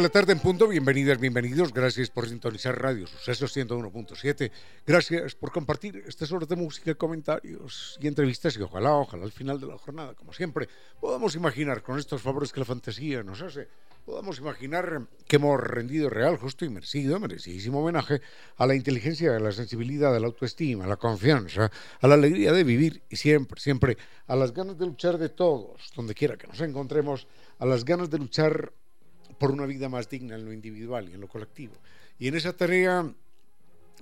De la tarde en punto, bienvenidas, bienvenidos, gracias por sintonizar Radio Sucesos 101.7, gracias por compartir estas horas de música, comentarios y entrevistas. Y ojalá, ojalá al final de la jornada, como siempre, podamos imaginar con estos favores que la fantasía nos hace, podamos imaginar que hemos rendido real, justo y merecido, merecidísimo homenaje a la inteligencia, a la sensibilidad, a la autoestima, a la confianza, a la alegría de vivir y siempre, siempre a las ganas de luchar de todos, donde quiera que nos encontremos, a las ganas de luchar por una vida más digna en lo individual y en lo colectivo. Y en esa tarea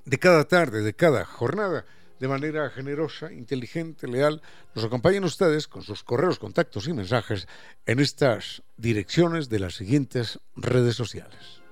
de cada tarde, de cada jornada, de manera generosa, inteligente, leal, nos acompañan ustedes con sus correos, contactos y mensajes en estas direcciones de las siguientes redes sociales.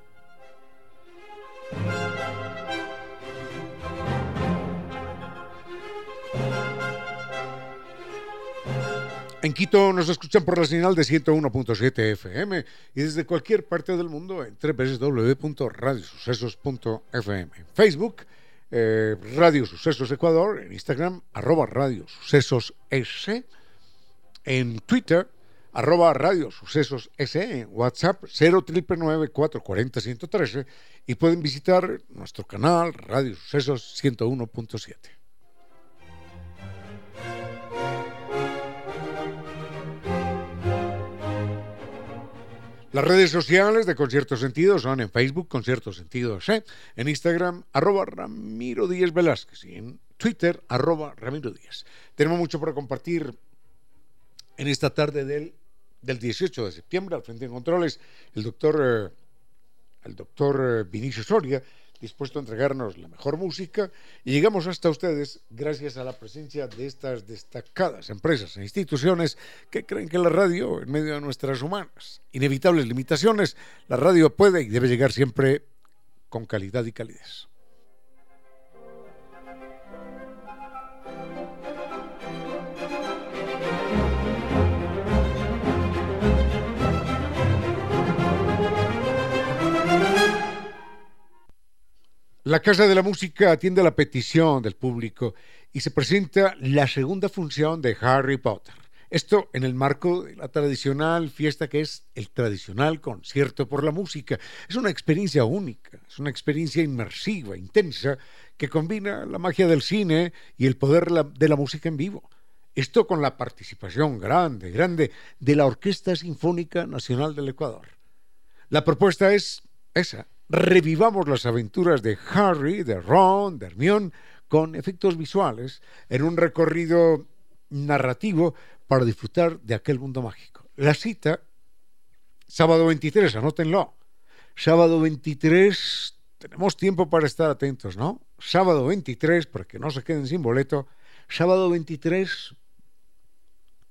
En Quito nos escuchan por la señal de 101.7 FM y desde cualquier parte del mundo en www.radiosucesos.fm. Facebook, eh, Radio Sucesos Ecuador, en Instagram, arroba Radio Sucesos S, en Twitter, arroba Radio Sucesos S, en WhatsApp 0999440 y pueden visitar nuestro canal Radio Sucesos 101.7. Las redes sociales de Concierto Sentido son en Facebook, Concierto Sentido en Instagram, arroba Ramiro Díaz Velázquez y en Twitter, arroba Ramiro Díaz. Tenemos mucho para compartir en esta tarde del, del 18 de septiembre. Al frente de controles, el doctor, eh, el doctor eh, Vinicio Soria dispuesto a entregarnos la mejor música y llegamos hasta ustedes gracias a la presencia de estas destacadas empresas e instituciones que creen que la radio, en medio de nuestras humanas inevitables limitaciones, la radio puede y debe llegar siempre con calidad y calidez. La Casa de la Música atiende a la petición del público y se presenta la segunda función de Harry Potter. Esto en el marco de la tradicional fiesta que es el tradicional concierto por la música. Es una experiencia única, es una experiencia inmersiva, intensa, que combina la magia del cine y el poder de la música en vivo. Esto con la participación grande, grande de la Orquesta Sinfónica Nacional del Ecuador. La propuesta es esa, revivamos las aventuras de Harry, de Ron, de Hermione, con efectos visuales, en un recorrido narrativo para disfrutar de aquel mundo mágico. La cita, sábado 23, anótenlo. Sábado 23, tenemos tiempo para estar atentos, ¿no? Sábado 23, para que no se queden sin boleto, sábado 23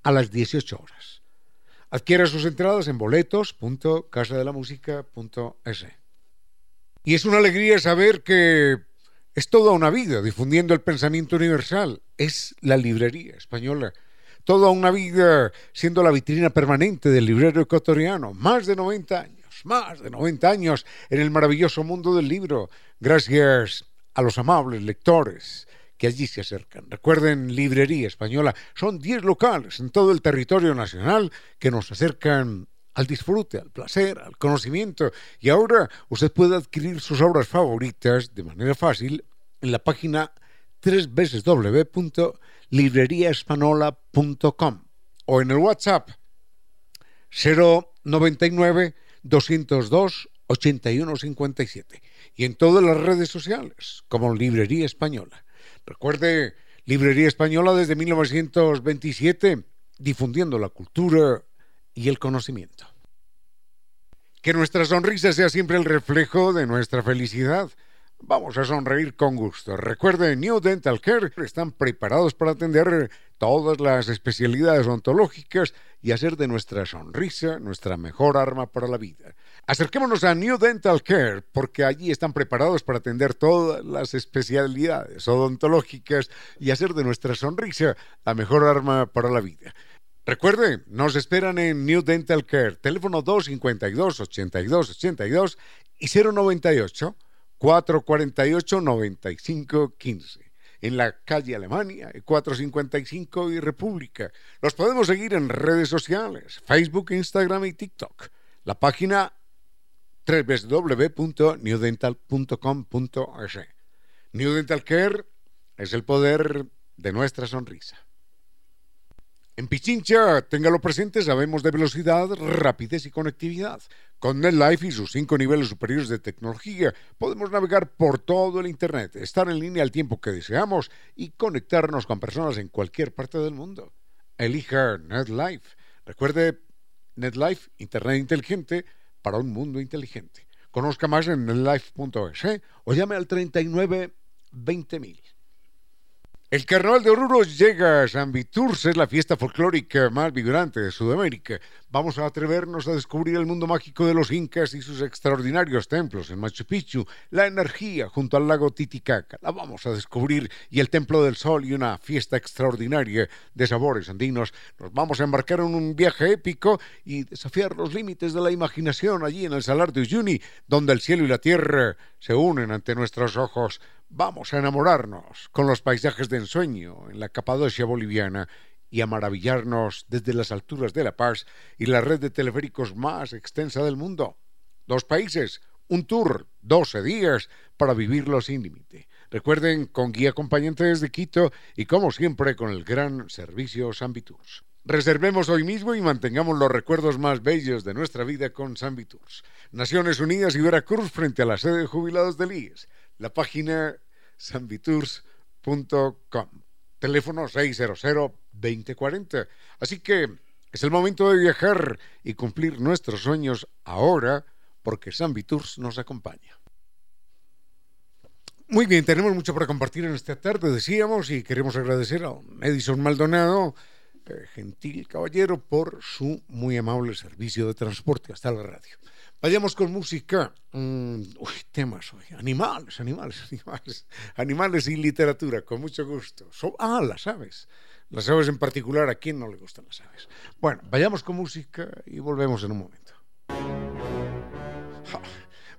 a las 18 horas. Adquiera sus entradas en boletos.casadelamusica.es. Y es una alegría saber que es toda una vida difundiendo el pensamiento universal. Es la librería española. Toda una vida siendo la vitrina permanente del librero ecuatoriano. Más de 90 años, más de 90 años en el maravilloso mundo del libro. Gracias a los amables lectores que allí se acercan. Recuerden, Librería Española, son 10 locales en todo el territorio nacional que nos acercan al disfrute, al placer, al conocimiento. Y ahora usted puede adquirir sus obras favoritas de manera fácil en la página www.libreriaespanola.com o en el WhatsApp 099 202 8157 y en todas las redes sociales como Librería Española. Recuerde, Librería Española desde 1927 difundiendo la cultura y el conocimiento. Que nuestra sonrisa sea siempre el reflejo de nuestra felicidad. vamos a sonreír con gusto. Recuerden, New Dental Care están preparados para atender todas las especialidades ontológicas y hacer de nuestra sonrisa nuestra mejor arma para la vida. Acerquémonos a New Dental Care porque allí están preparados para atender todas las especialidades odontológicas y hacer de nuestra sonrisa la mejor arma para la vida. Recuerde, nos esperan en New Dental Care, teléfono 252-8282 y 098 448 9515 en la calle Alemania, 455 y República. Los podemos seguir en redes sociales, Facebook, Instagram y TikTok. La página www.newdental.com.es. New Dental Care es el poder de nuestra sonrisa. En Pichincha, téngalo presente, sabemos de velocidad, rapidez y conectividad. Con NetLife y sus cinco niveles superiores de tecnología, podemos navegar por todo el Internet, estar en línea al tiempo que deseamos y conectarnos con personas en cualquier parte del mundo. Elija NetLife. Recuerde, NetLife, Internet inteligente para un mundo inteligente. Conozca más en netlife.es ¿eh? o llame al 39 20000. El Carnaval de Oruro llega a San Viturs, es la fiesta folclórica más vibrante de Sudamérica. Vamos a atrevernos a descubrir el mundo mágico de los incas y sus extraordinarios templos en Machu Picchu, la energía junto al lago Titicaca, la vamos a descubrir, y el Templo del Sol y una fiesta extraordinaria de sabores andinos. Nos vamos a embarcar en un viaje épico y desafiar los límites de la imaginación allí en el Salar de Uyuni, donde el cielo y la tierra se unen ante nuestros ojos. Vamos a enamorarnos con los paisajes de ensueño en la Capadocia boliviana y a maravillarnos desde las alturas de La Paz y la red de teleféricos más extensa del mundo. Dos países, un tour, 12 días para vivirlo sin límite. Recuerden, con guía acompañante desde Quito y como siempre con el gran servicio San Viturs. Reservemos hoy mismo y mantengamos los recuerdos más bellos de nuestra vida con San Viturs. Naciones Unidas y Veracruz frente a la sede de jubilados del IES la página sanviturs.com. Teléfono 600-2040. Así que es el momento de viajar y cumplir nuestros sueños ahora porque San Viturs nos acompaña. Muy bien, tenemos mucho para compartir en esta tarde, decíamos, y queremos agradecer a Edison Maldonado, eh, gentil caballero, por su muy amable servicio de transporte hasta la radio. Vayamos con música. Mm, uy, temas hoy. Animales, animales, animales. Animales y literatura, con mucho gusto. ah, las aves. Las aves en particular, ¿a quién no le gustan las aves? Bueno, vayamos con música y volvemos en un momento.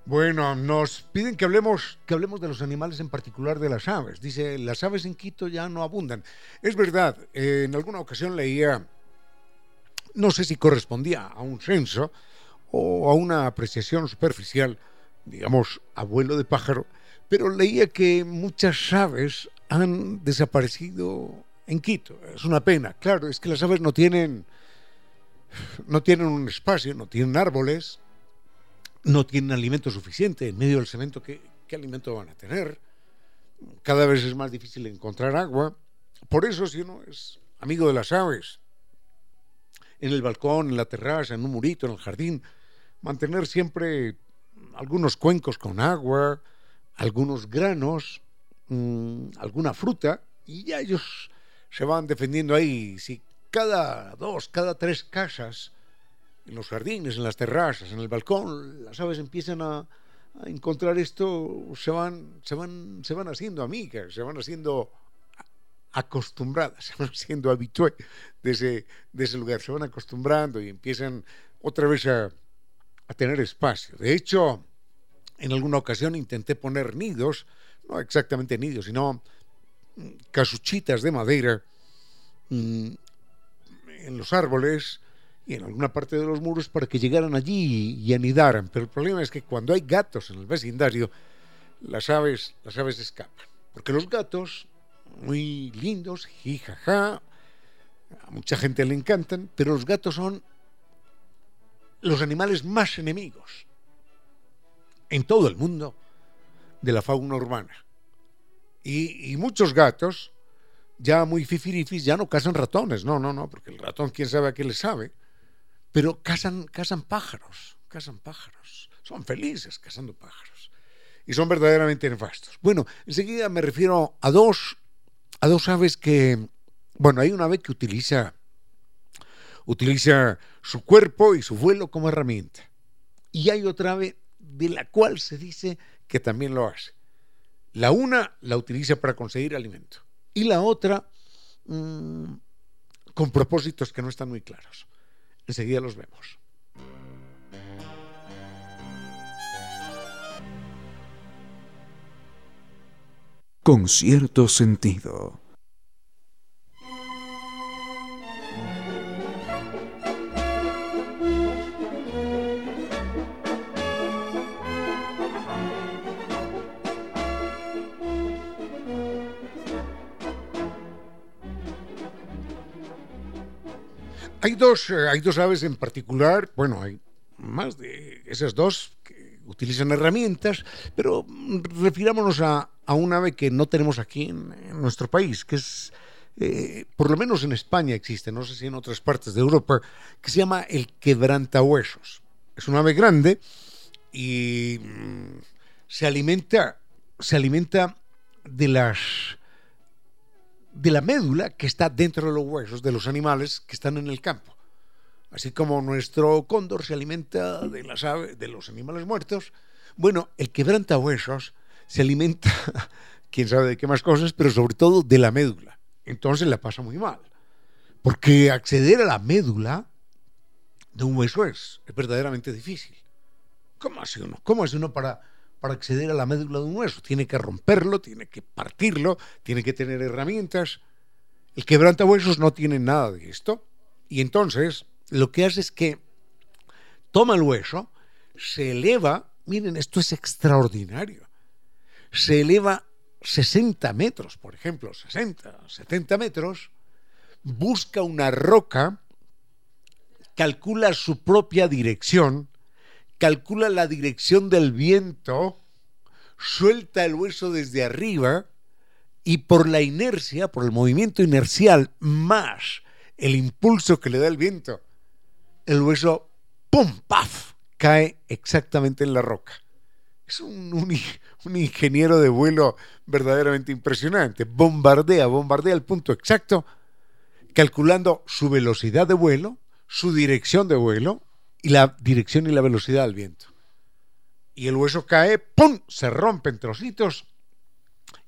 Bueno, nos piden que hablemos, que hablemos de los animales, en particular de las aves. Dice, las aves en Quito ya no abundan. Es verdad, eh, en alguna ocasión leía, no sé si correspondía a un censo, o a una apreciación superficial, digamos, abuelo de pájaro, pero leía que muchas aves han desaparecido en Quito. Es una pena. Claro, es que las aves no tienen, no tienen un espacio, no tienen árboles, no tienen alimento suficiente en medio del cemento. ¿Qué, qué alimento van a tener? Cada vez es más difícil encontrar agua. Por eso, si uno es amigo de las aves, en el balcón, en la terraza, en un murito, en el jardín, mantener siempre algunos cuencos con agua, algunos granos, mm, alguna fruta, y ya ellos se van defendiendo ahí. Si cada dos, cada tres casas, en los jardines, en las terrazas, en el balcón, las aves empiezan a, encontrar esto, se van, se van, se van haciendo amigas, se van haciendo acostumbradas, se van siendo habitué de ese, de ese lugar, se van acostumbrando y empiezan otra vez a, a tener espacio. De hecho, en alguna ocasión intenté poner nidos, no exactamente nidos, sino mm, casuchitas de madera mm, en los árboles y en alguna parte de los muros para que llegaran allí y, anidaran. Pero el problema es que cuando hay gatos en el vecindario, las aves, las aves escapan. Porque los gatos, muy lindos, jijaja, a mucha gente le encantan, pero los gatos son los animales más enemigos en todo el mundo de la fauna urbana. Y, muchos gatos, ya muy fifirifis, ya no cazan ratones, no, no, no, porque el ratón quién sabe a qué le sabe, pero cazan, cazan pájaros, cazan pájaros, son felices cazando pájaros. y son verdaderamente nefastos. Bueno, enseguida me refiero a dos, a dos aves que, bueno, hay una ave que utiliza, utiliza su cuerpo y su vuelo como herramienta. Y hay otra ave de la cual se dice que también lo hace. La una la utiliza para conseguir alimento y la otra mmm, con propósitos que no están muy claros. Enseguida los vemos. Con cierto sentido. Hay dos, eh, hay dos aves en particular, bueno, hay más de esas dos que utilizan herramientas, pero refirámonos a, a un ave que no tenemos aquí en, en nuestro país, que es, eh, por lo menos en España existe, no sé si en otras partes de Europa, que se llama el quebrantahuesos. Es un ave grande y mm, se alimenta, se alimenta de las de la médula que está dentro de los huesos de los animales que están en el campo. Así como nuestro cóndor se alimenta de, las aves, de los animales muertos, bueno, el quebrantahuesos se alimenta, quién sabe de qué más cosas, pero sobre todo de la médula. Entonces la pasa muy mal. Porque acceder a la médula de un hueso es, es verdaderamente difícil. ¿Cómo hace uno? ¿Cómo hace uno para para acceder a la médula de un hueso. Tiene que romperlo, tiene que partirlo, tiene que tener herramientas. El quebrantahuesos no tiene nada de esto. Y entonces lo que hace es que toma el hueso, se eleva, miren, esto es extraordinario, se eleva 60 metros, por ejemplo, 60, 70 metros, busca una roca, calcula su propia dirección, calcula la dirección del viento, suelta el hueso desde arriba y por la inercia, por el movimiento inercial más el impulso que le da el viento, el hueso, ¡pum! ¡paf! cae exactamente en la roca. Es un, ingeniero de vuelo verdaderamente impresionante. Bombardea, bombardea el punto exacto, calculando su velocidad de vuelo, su dirección de vuelo y la dirección y la velocidad del viento. Y el hueso cae, ¡pum! Se rompe en trocitos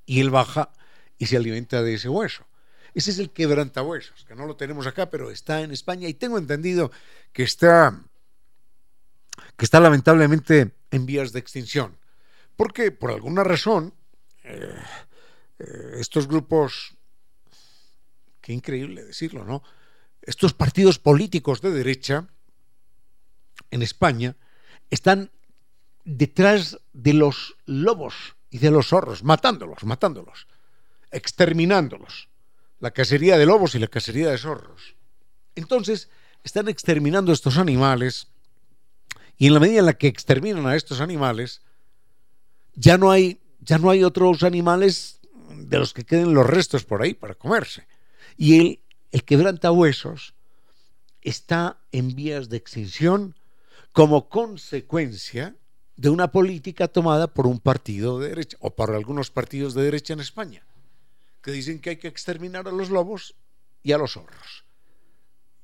y él baja y se alimenta de ese hueso. Ese es el quebrantahuesos, que no lo tenemos acá, pero está en España y tengo entendido que está, que está lamentablemente en vías de extinción. Porque por alguna razón eh, eh, estos grupos, qué increíble decirlo, ¿no? Estos partidos políticos de derecha, en España están detrás de los lobos y de los zorros, matándolos, matándolos, exterminándolos. La cacería de lobos y la cacería de zorros. Entonces, están exterminando estos animales y en la medida en la que exterminan a estos animales, ya no hay, ya no hay otros animales de los que queden los restos por ahí para comerse. Y el, el quebranta huesos está en vías de extinción como consecuencia de una política tomada por un partido de derecha o por algunos partidos de derecha en España, que dicen que hay que exterminar a los lobos y a los zorros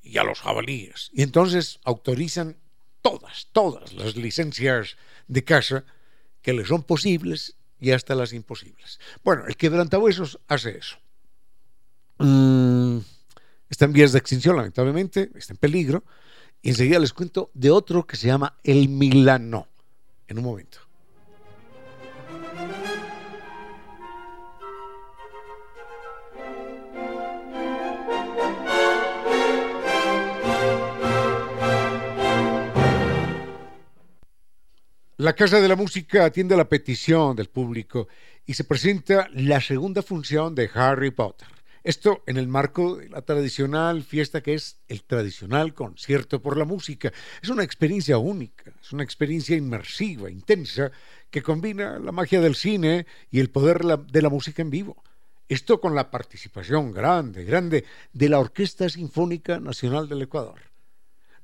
y a los jabalíes. Y entonces autorizan todas, todas las licencias de caza que les son posibles y hasta las imposibles. Bueno, el quebrantahuesos hace eso. Mm, está en vías de extinción, lamentablemente, está en peligro y enseguida les cuento de otro que se llama el Milano. En un momento. La Casa de la Música atiende a la petición del público y se presenta la segunda función de Harry Potter. Esto en el marco de la tradicional fiesta que es el tradicional concierto por la música. Es una experiencia única, es una experiencia inmersiva, intensa, que combina la magia del cine y el poder de la música en vivo. Esto con la participación grande, grande de la Orquesta Sinfónica Nacional del Ecuador.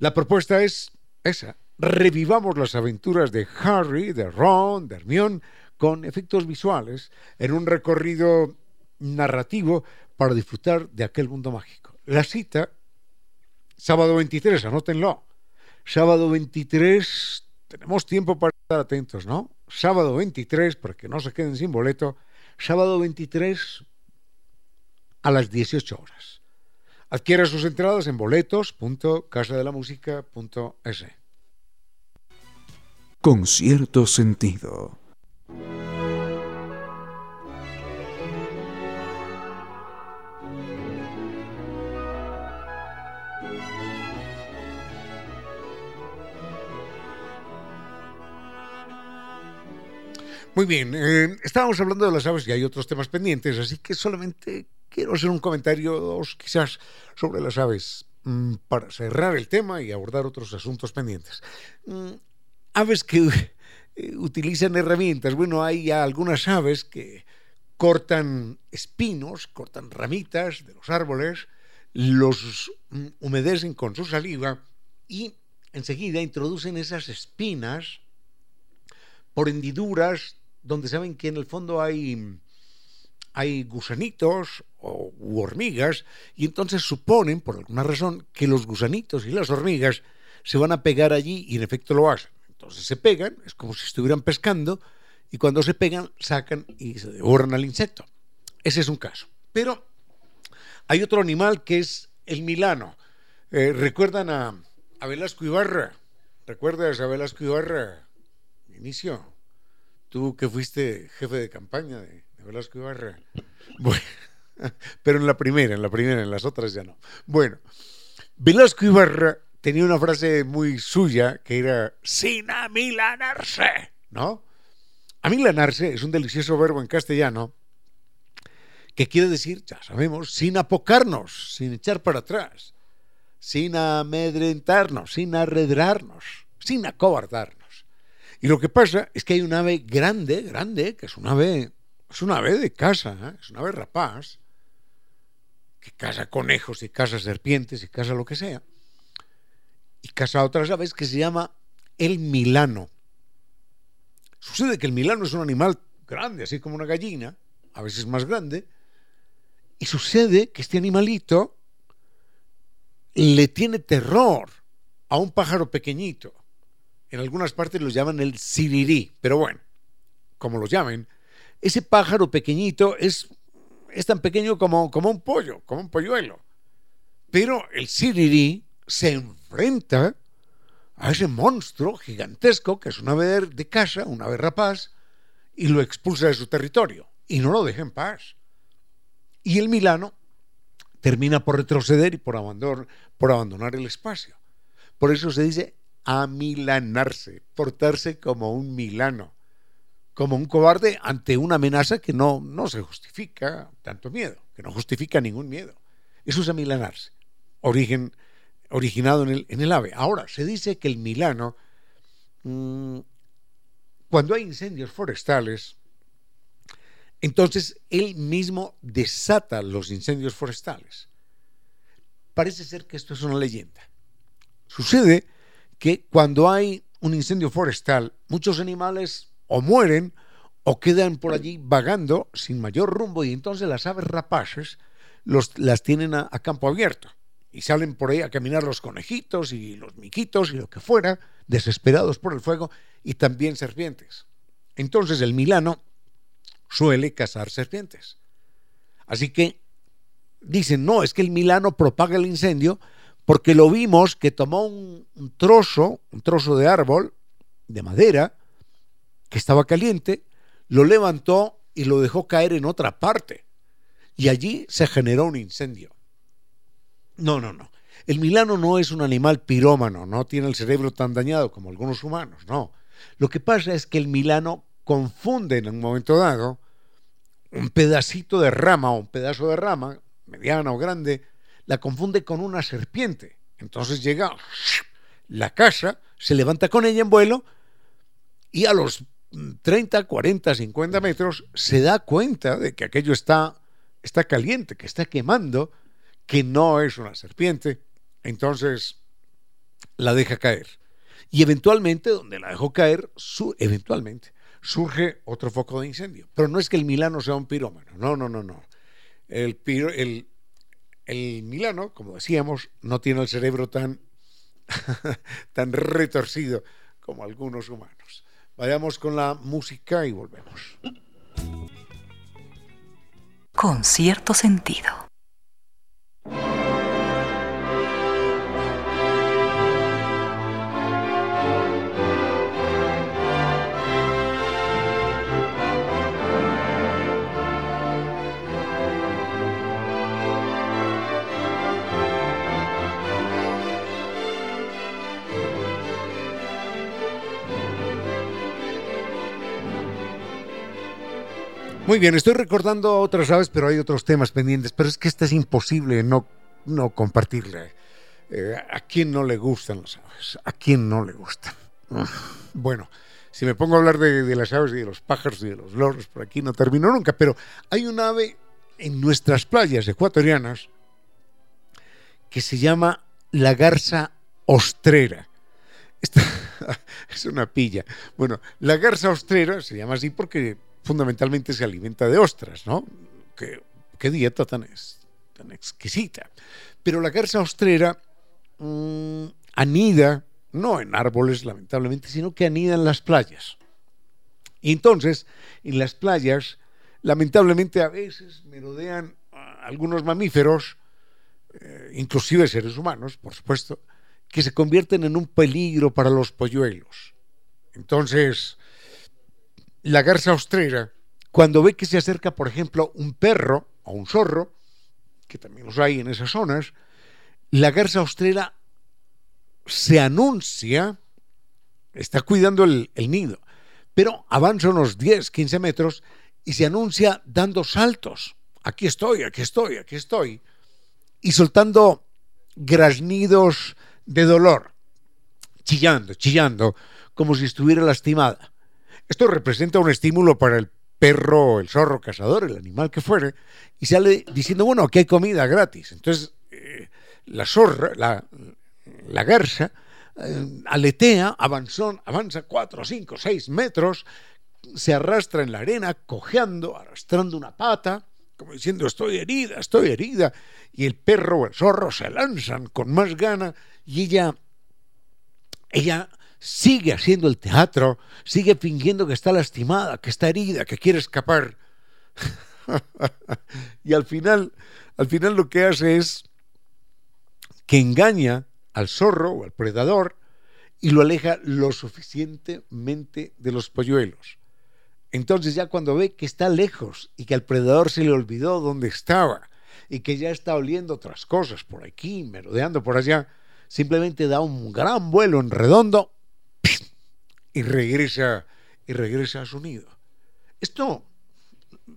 La propuesta es esa. Revivamos las aventuras de Harry, de Ron, de Hermione, con efectos visuales en un recorrido narrativo para disfrutar de aquel mundo mágico. La cita, sábado 23, anótenlo. Sábado 23, tenemos tiempo para estar atentos, ¿no? Sábado 23, para que no se queden sin boleto, sábado 23 a las 18 horas. Adquiera sus entradas en boletos.casadelamusica.es. Con cierto sentido. Muy bien, eh, estábamos hablando de las aves y hay otros temas pendientes, así que solamente quiero hacer un comentario dos quizás sobre las aves mm, para cerrar el tema y abordar otros asuntos pendientes. Mm, aves que eh, utilizan herramientas. Bueno, hay algunas aves que cortan espinos, cortan ramitas de los árboles, los mm, humedecen con su saliva y enseguida introducen esas espinas por hendiduras donde saben que en el fondo hay, hay gusanitos o u hormigas y entonces suponen, por alguna razón, que los gusanitos y las hormigas se van a pegar allí y en efecto lo hacen. Entonces se pegan, es como si estuvieran pescando y cuando se pegan sacan y se devoran al insecto. Ese es un caso. Pero hay otro animal que es el milano. Eh, ¿Recuerdan a, a Velasco Ibarra? ¿Recuerdas a Velasco Ibarra? Inicio. Tú que fuiste jefe de campaña de, Velasco Ibarra. Bueno, pero en la primera, en la primera, en las otras ya no. Bueno, Velasco Ibarra tenía una frase muy suya que era sin amilanarse, ¿no? Amilanarse es un delicioso verbo en castellano que quiere decir, ya sabemos, sin apocarnos, sin echar para atrás, sin amedrentarnos, sin arredrarnos, sin acobardarnos. Y lo que pasa es que hay un ave grande, grande, que es un ave, es un ave de casa, ¿eh? es un ave rapaz, que caza conejos y caza serpientes y caza lo que sea, y caza otras aves que se llama el milano. Sucede que el milano es un animal grande, así como una gallina, a veces más grande, y sucede que este animalito le tiene terror a un pájaro pequeñito en algunas partes los llaman el sirirí, pero bueno, como los llamen, ese pájaro pequeñito es, es tan pequeño como, como un pollo, como un polluelo. Pero el sirirí se enfrenta a ese monstruo gigantesco que es un ave de casa, un ave rapaz, y lo expulsa de su territorio y no lo deja en paz. Y el Milano termina por retroceder y por, abandonar, por abandonar el espacio. Por eso se dice amilanarse, portarse como un milano, como un cobarde ante una amenaza que no, no se justifica tanto miedo, que no justifica ningún miedo. Eso es amilanarse, origen, originado en el, en el ave. Ahora, se dice que el milano, mm, cuando hay incendios forestales, entonces él mismo desata los incendios forestales. Parece ser que esto es una leyenda. Sucede que cuando hay un incendio forestal, muchos animales o mueren o quedan por allí vagando sin mayor rumbo y entonces las aves rapaces los, las tienen a, campo abierto y salen por ahí a caminar los conejitos y los miquitos y lo que fuera, desesperados por el fuego, y también serpientes. Entonces el milano suele cazar serpientes. Así que dicen, no, es que el milano propaga el incendio porque lo vimos que tomó un, trozo, un trozo de árbol, de madera, que estaba caliente, lo levantó y lo dejó caer en otra parte. Y allí se generó un incendio. No, no, no. El milano no es un animal pirómano, no tiene el cerebro tan dañado como algunos humanos, no. Lo que pasa es que el milano confunde en un momento dado un pedacito de rama o un pedazo de rama, mediana o grande, la confunde con una serpiente. Entonces llega la casa, se levanta con ella en vuelo y a los 30, 40, 50 metros se da cuenta de que aquello está, está caliente, que está quemando, que no es una serpiente. Entonces la deja caer. Y eventualmente, donde la dejó caer, su, eventualmente, surge otro foco de incendio. Pero no es que el Milano sea un pirómano, no, no, no, no. El, el, el Milano, como decíamos, no tiene el cerebro tan, tan retorcido como algunos humanos. Vayamos con la música y volvemos. Con cierto sentido. Muy bien, estoy recordando otras aves, pero hay otros temas pendientes. Pero es que esta es imposible no, no compartirla. Eh, ¿A quién no le gustan las aves? ¿A quién no le gustan? Bueno, si me pongo a hablar de, las aves y de los pájaros y de los loros, por aquí no termino nunca. Pero hay un ave en nuestras playas ecuatorianas que se llama la garza ostrera. Esta es una pilla. Bueno, la garza ostrera se llama así porque fundamentalmente se alimenta de ostras, ¿no? Qué, dieta tan, exquisita. Pero la garza ostrera mm, anida, no en árboles, lamentablemente, sino que anida en las playas. Y entonces, en las playas, lamentablemente a veces merodean algunos mamíferos, eh, inclusive seres humanos, por supuesto, que se convierten en un peligro para los polluelos. Entonces, la garza ostrera, cuando ve que se acerca, por ejemplo, un perro o un zorro, que también los hay en esas zonas, la garza ostrera se anuncia, está cuidando el, nido, pero avanza unos 10, 15 metros y se anuncia dando saltos. Aquí estoy, aquí estoy, aquí estoy. Y soltando graznidos de dolor, chillando, chillando, como si estuviera lastimada. Esto representa un estímulo para el perro, el zorro cazador, el animal que fuere, y sale diciendo, bueno, aquí hay comida gratis. Entonces, eh, la zorra, la, garza, eh, aletea, avanza cuatro, cinco, seis metros, se arrastra en la arena, cojeando, arrastrando una pata, como diciendo, estoy herida, estoy herida, y el perro o el zorro se lanzan con más gana, y ella, ella sigue haciendo el teatro, sigue fingiendo que está lastimada, que está herida, que quiere escapar. y al final, al final lo que hace es que engaña al zorro o al predador y lo aleja lo suficientemente de los polluelos. Entonces ya cuando ve que está lejos y que al predador se le olvidó dónde estaba y que ya está oliendo otras cosas por aquí, merodeando por allá, simplemente da un gran vuelo en redondo y regresa, y regresa a su nido. Esto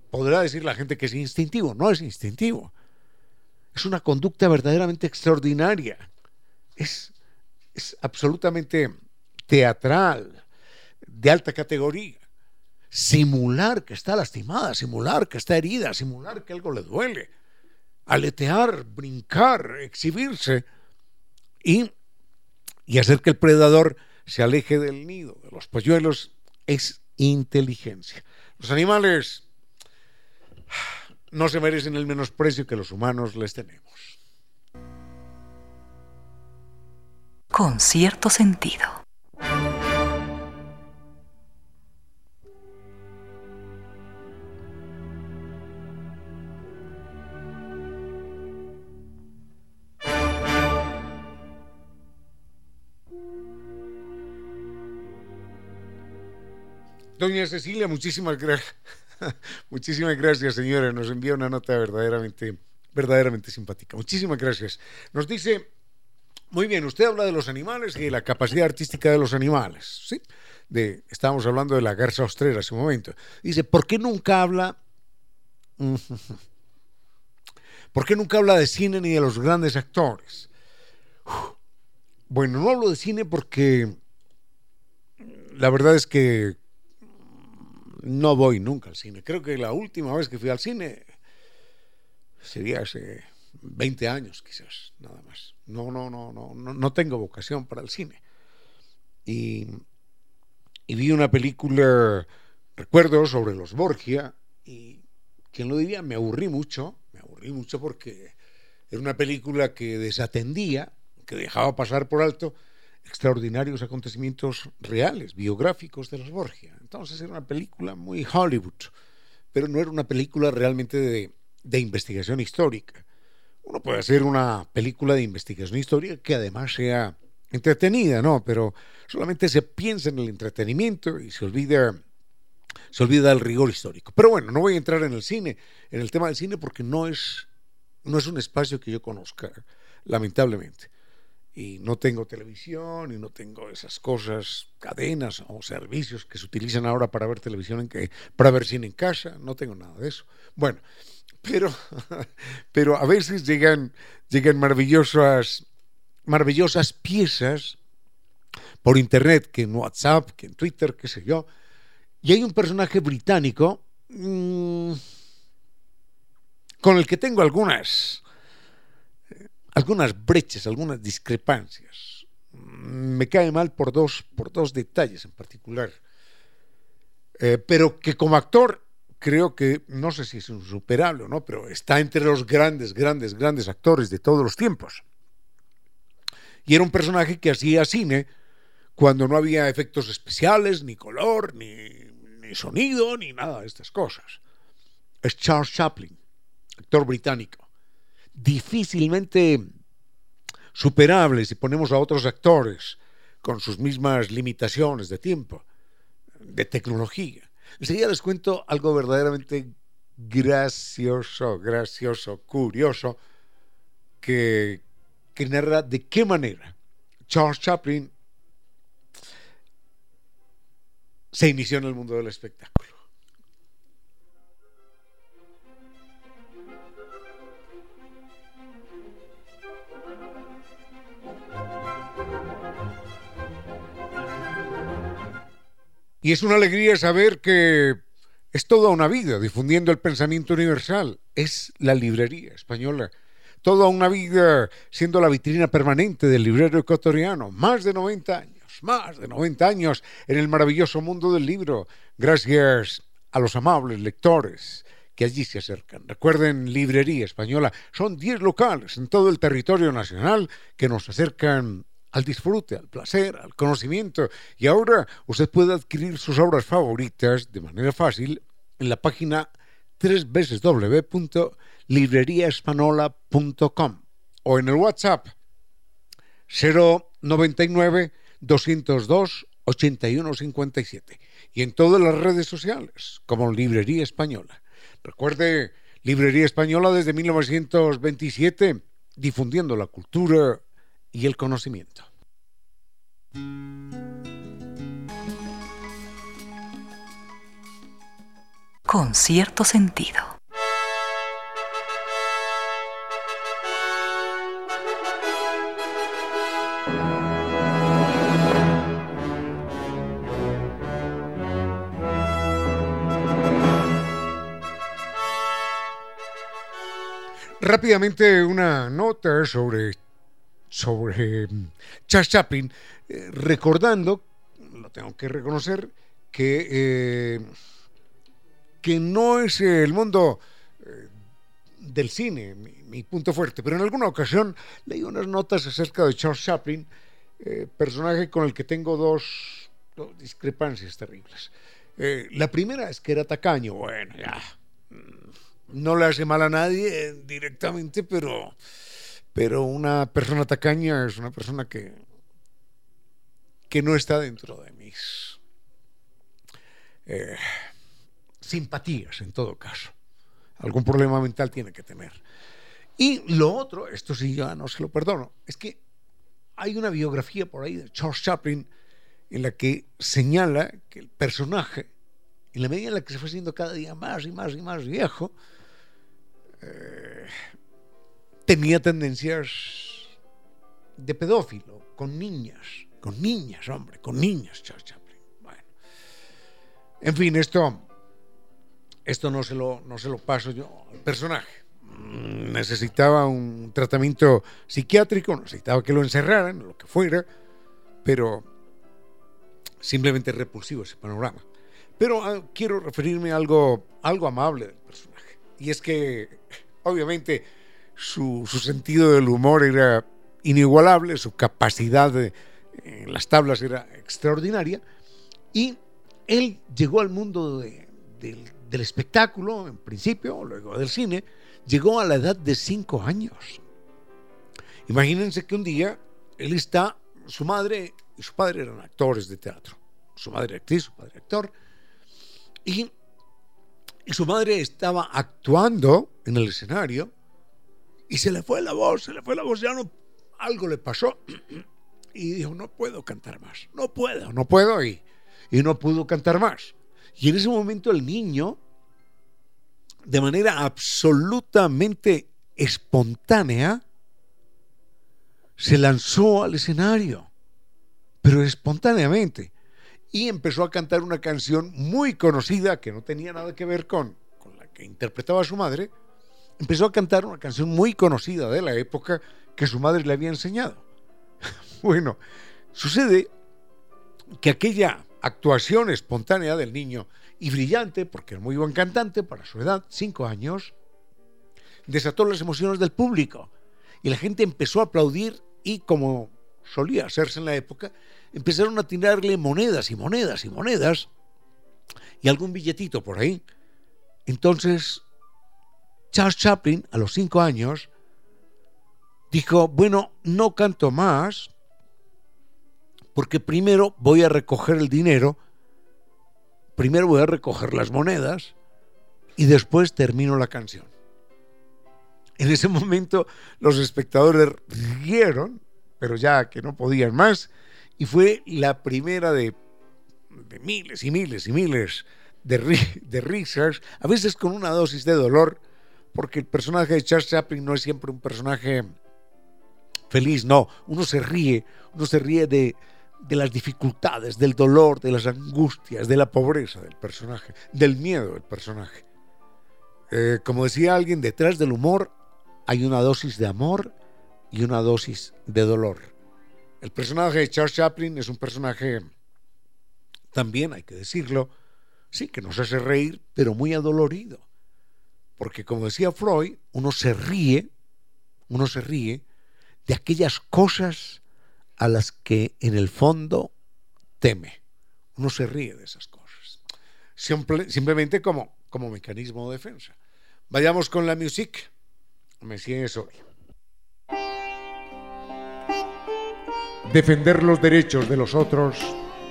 podrá decir la gente que es instintivo, no es instintivo. Es una conducta verdaderamente extraordinaria. Es, es absolutamente teatral, de alta categoría. Simular que está lastimada, simular que está herida, simular que algo le duele. Aletear, brincar, exhibirse y, y hacer que el predador se aleje del nido de los polluelos es inteligencia. Los animales no se merecen el menosprecio que los humanos les tenemos. Con cierto sentido. Doña Cecilia, muchísimas gracias. muchísimas gracias, señora. Nos envía una nota verdaderamente, verdaderamente simpática. Muchísimas gracias. Nos dice, muy bien, usted habla de los animales y de la capacidad artística de los animales. ¿sí? De, estábamos hablando de la garza ostrera hace un momento. Dice, ¿por qué nunca habla... ¿Por qué nunca habla de cine ni de los grandes actores? Bueno, no hablo de cine porque la verdad es que no voy nunca al cine. Creo que la última vez que fui al cine sería hace 20 años quizás, nada más. No, no, no, no, no, tengo vocación para el cine. Y, vi una película recuerdos sobre los Borgia y, quien lo diría, me aburrí mucho, me aburrí mucho porque era una película que desatendía, que dejaba pasar por alto extraordinarios acontecimientos reales, biográficos de los Borgia. Entonces era una película muy Hollywood, pero no era una película realmente de, investigación histórica. Uno puede hacer una película de investigación histórica que además sea entretenida, ¿no? Pero solamente se piensa en el entretenimiento y se olvida se olvida el rigor histórico. Pero bueno, no voy a entrar en el cine, en el tema del cine porque no es no es un espacio que yo conozca, lamentablemente. Y no tengo televisión y no tengo esas cosas, cadenas o servicios que se utilizan ahora para ver televisión, en para ver cine en casa. No tengo nada de eso. Bueno, pero, pero a veces llegan, llegan maravillosas maravillosas piezas por internet, que en WhatsApp, que en Twitter, qué sé yo. Y hay un personaje británico mmm, con el que tengo algunas, algunas brechas, algunas discrepancias. Me cae mal por dos, por dos detalles en particular. Eh, pero que como actor creo que, no sé si es insuperable o no, pero está entre los grandes, grandes, grandes actores de todos los tiempos. Y era un personaje que hacía cine cuando no había efectos especiales, ni color, ni, ni sonido, ni nada de estas cosas. Es Charles Chaplin, actor británico. Difícilmente superable si ponemos a otros actores con sus mismas limitaciones de tiempo, de tecnología. Enseguida les cuento algo verdaderamente gracioso, gracioso, curioso, que, que narra de qué manera Charles Chaplin se inició en el mundo del espectáculo. Y es una alegría saber que es toda una vida difundiendo el pensamiento universal. Es la librería española toda una vida siendo la vitrina permanente del librero ecuatoriano, más de 90 años, más de 90 años en el maravilloso mundo del libro, gracias a los amables lectores que allí se acercan. Recuerden, Librería Española, son 10 locales en todo el territorio nacional que nos acercan al disfrute, al placer, al conocimiento. Y ahora usted puede adquirir sus obras favoritas de manera fácil en la página www libreriaespanola.com o en el WhatsApp 099 202 8157 y en todas las redes sociales como Librería Española. Recuerde, Librería Española desde 1927 difundiendo la cultura y el conocimiento. Con cierto sentido. Rápidamente una nota sobre, sobre mm, Charles Chaplin, eh, recordando, lo tengo que reconocer, que, eh, que no es el mundo eh, del cine mi, punto fuerte, pero en alguna ocasión leí unas notas acerca de Charles Chaplin, personaje con el que tengo dos, dos discrepancias terribles. la primera es que era tacaño, bueno, ya mm, no le hace mal a nadie directamente, pero, pero una persona tacaña es una persona que, que no está dentro de mis eh, simpatías, en todo caso. Algún problema mental tiene que tener. Y lo otro, esto sí ya no se lo perdono, es que hay una biografía por ahí de Charles Chaplin en la que señala que el personaje, en la medida en la que se fue haciendo cada día más y más y más viejo, eh, tenía tendencias de pedófilo con niñas, con niñas, hombre, con niñas, Charles Chaplin. Bueno, en fin, esto, esto no, se lo, no se lo paso yo al personaje. Mm, necesitaba un tratamiento psiquiátrico, necesitaba que lo encerraran, lo que fuera, pero simplemente repulsivo ese panorama. Pero ah, quiero referirme a algo, algo amable del personaje. Y es que, obviamente, su, sentido del humor era inigualable, su capacidad en las tablas era extraordinaria. Y él llegó al mundo del, del espectáculo, en principio, luego del cine, llegó a la edad de cinco años. Imagínense que un día él está, su madre y su padre eran actores de teatro. Su madre actriz, su padre actor. Y, su madre estaba actuando en el escenario y se le fue la voz, se le fue la voz, ya no, algo le pasó. Y dijo, no puedo cantar más, no puedo, no puedo. Y, y no pudo cantar más. Y en ese momento el niño, de manera absolutamente espontánea, se lanzó al escenario, pero espontáneamente, y empezó a cantar una canción muy conocida que no tenía nada que ver con, con la que interpretaba su madre. Empezó a cantar una canción muy conocida de la época que su madre le había enseñado. bueno, sucede que aquella actuación espontánea del niño y brillante, porque era muy buen cantante para su edad, cinco años, desató las emociones del público y la gente empezó a aplaudir y como solía hacerse en la época, empezaron a tirarle monedas y monedas y monedas y algún billetito por ahí. Entonces, Charles Chaplin, a los cinco años, dijo, bueno, no canto más, porque primero voy a recoger el dinero, primero voy a recoger las monedas y después termino la canción. En ese momento los espectadores rieron, pero ya que no podían más, y fue la primera de, miles y miles y miles de, de risas, a veces con una dosis de dolor, porque el personaje de Charles Chaplin no es siempre un personaje feliz, no, uno se ríe, uno se ríe de, las dificultades, del dolor, de las angustias, de la pobreza del personaje, del miedo del personaje. Eh, como decía alguien, detrás del humor hay una dosis de amor y una dosis de dolor. El personaje de Charles Chaplin es un personaje, también hay que decirlo, sí, que nos hace reír, pero muy adolorido. Porque como decía Freud, uno se ríe, uno se ríe de aquellas cosas a las que en el fondo teme. Uno se ríe de esas cosas. simplemente como, como mecanismo de defensa. Vayamos con la música. Me eso. Defender los derechos de los otros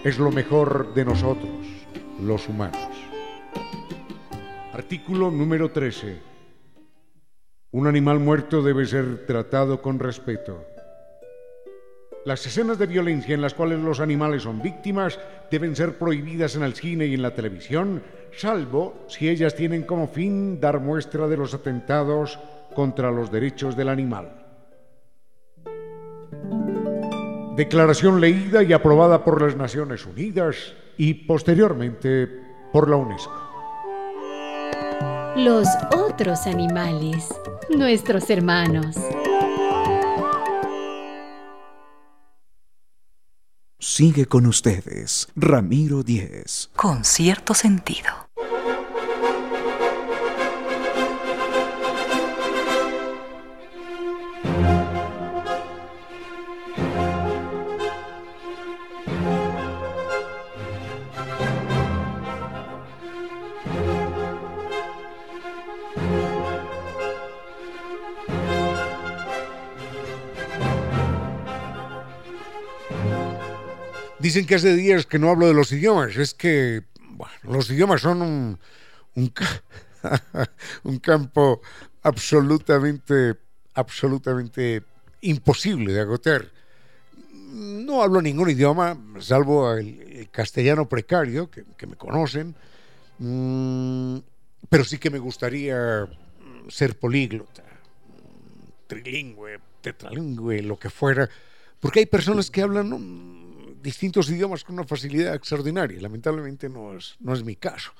es lo mejor de nosotros, los humanos. Artículo número 13. Un animal muerto debe ser tratado con respeto. Las escenas de violencia en las cuales los animales son víctimas deben ser prohibidas en el cine y en la televisión, salvo si ellas tienen como fin dar muestra de los atentados contra los derechos del animal. Declaración leída y aprobada por las Naciones Unidas y posteriormente por la UNESCO. Los otros animales, nuestros hermanos. Sigue con ustedes, Ramiro Díez. Con cierto sentido. Dicen que hace días que no hablo de los idiomas. Es que los idiomas son un, un, campo absolutamente, absolutamente imposible de agotar. No hablo ningún idioma, salvo el, castellano precario, que, me conocen, mm, pero sí que me gustaría ser políglota, trilingüe, tetralingüe, lo que fuera, porque hay personas que hablan distintos idiomas con una facilidad extraordinaria. Lamentablemente no es, no es mi caso.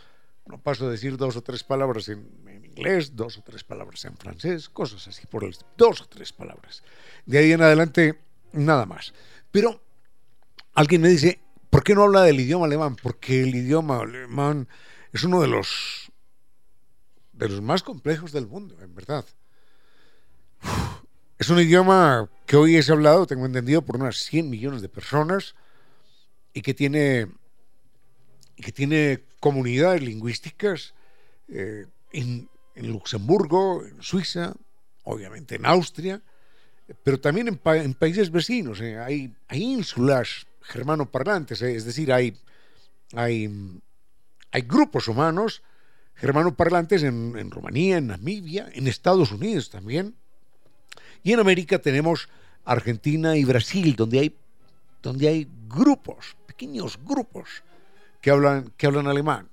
No paso a decir dos o tres palabras en, inglés, dos o tres palabras en francés, cosas así por el dos o tres palabras. De ahí en adelante, nada más. Pero alguien me dice, ¿Por qué no habla del idioma alemán? Porque el idioma alemán es uno de los de los más complejos del mundo, en verdad. Es un idioma que hoy es hablado, tengo entendido, por unas 100 millones de personas y que tiene, que tiene comunidades lingüísticas eh, en, Luxemburgo, en Suiza, obviamente en Austria, pero también en, países vecinos. Eh, hay, hay ínsulas germanoparlantes, eh, es decir, hay, hay, grupos humanos germanoparlantes en, en Rumanía, en Namibia, en Estados Unidos también. Y en América tenemos Argentina y Brasil, donde hay, donde hay grupos, pequeños grupos, que hablan, que hablan alemán.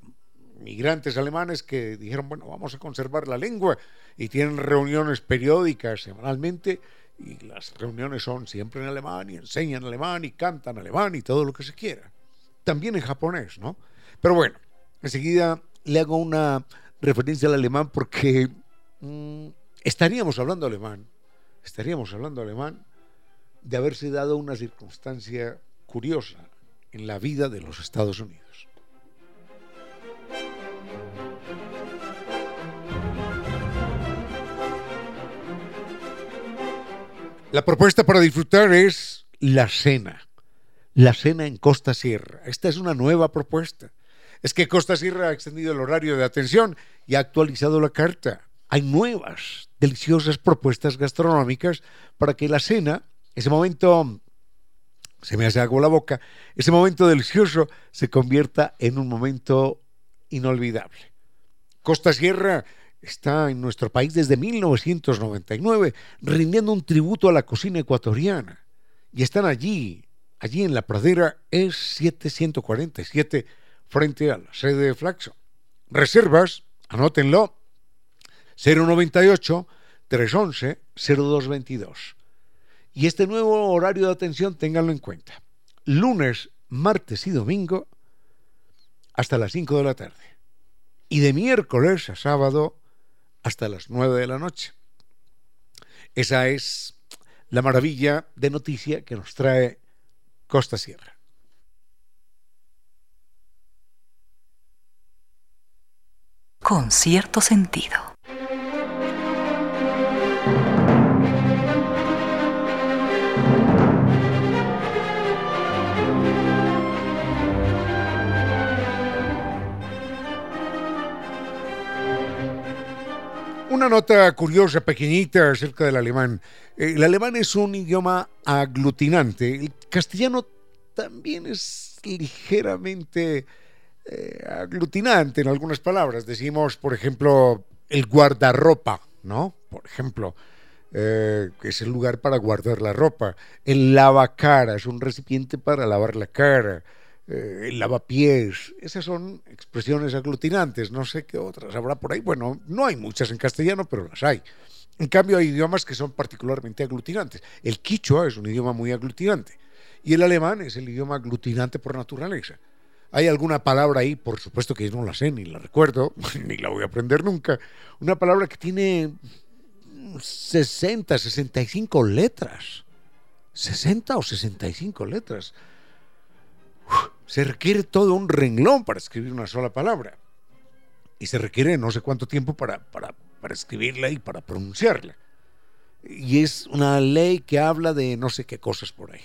Migrantes alemanes que dijeron, bueno, vamos a conservar la lengua y tienen reuniones periódicas semanalmente y las reuniones son siempre en alemán y enseñan alemán y cantan alemán y todo lo que se quiera. También en japonés, ¿no? Pero bueno, enseguida le hago una referencia al alemán porque mm, estaríamos hablando alemán, estaríamos hablando alemán de haberse dado una circunstancia curiosa en la vida de los Estados Unidos. La propuesta para disfrutar es la cena. La cena en Costa Sierra. Esta es una nueva propuesta. Es que Costa Sierra ha extendido el horario de atención y ha actualizado la carta. Hay nuevas, deliciosas propuestas gastronómicas para que la cena, ese momento, se me hace agua la boca, ese momento delicioso se convierta en un momento inolvidable. Costa Sierra está en nuestro país desde 1999 rindiendo un tributo a la cocina ecuatoriana. Y están allí, allí en la pradera E747 frente a la sede de Flaxo. Reservas, anótenlo, 098 311 0222. Y este nuevo horario de atención, ténganlo en cuenta. Lunes, martes y domingo hasta las 5 de la tarde. Y de miércoles a sábado hasta las 9 de la noche. Esa es la maravilla de noticia que nos trae Costa Sierra. Con cierto sentido. Una nota curiosa, pequeñita, acerca del alemán. Eh, el alemán es un idioma aglutinante. El castellano también es ligeramente eh, aglutinante en algunas palabras. Decimos, por ejemplo, el guardarropa, ¿no? Por ejemplo, eh, es el lugar para guardar la ropa. El lavacara es un recipiente para lavar la cara. Eh, lavapiés, esas son expresiones aglutinantes, no sé qué otras habrá por ahí. Bueno, no hay muchas en castellano, pero las hay. En cambio, hay idiomas que son particularmente aglutinantes. El quichua es un idioma muy aglutinante y el alemán es el idioma aglutinante por naturaleza. Hay alguna palabra ahí, por supuesto que yo no la sé, ni la recuerdo, ni la voy a aprender nunca. Una palabra que tiene 60, 65 letras. 60 o 65 letras se requiere todo un renglón para escribir una sola palabra. Y se requiere no sé cuánto tiempo para, para, escribirla y para pronunciarla. Y es una ley que habla de no sé qué cosas por ahí.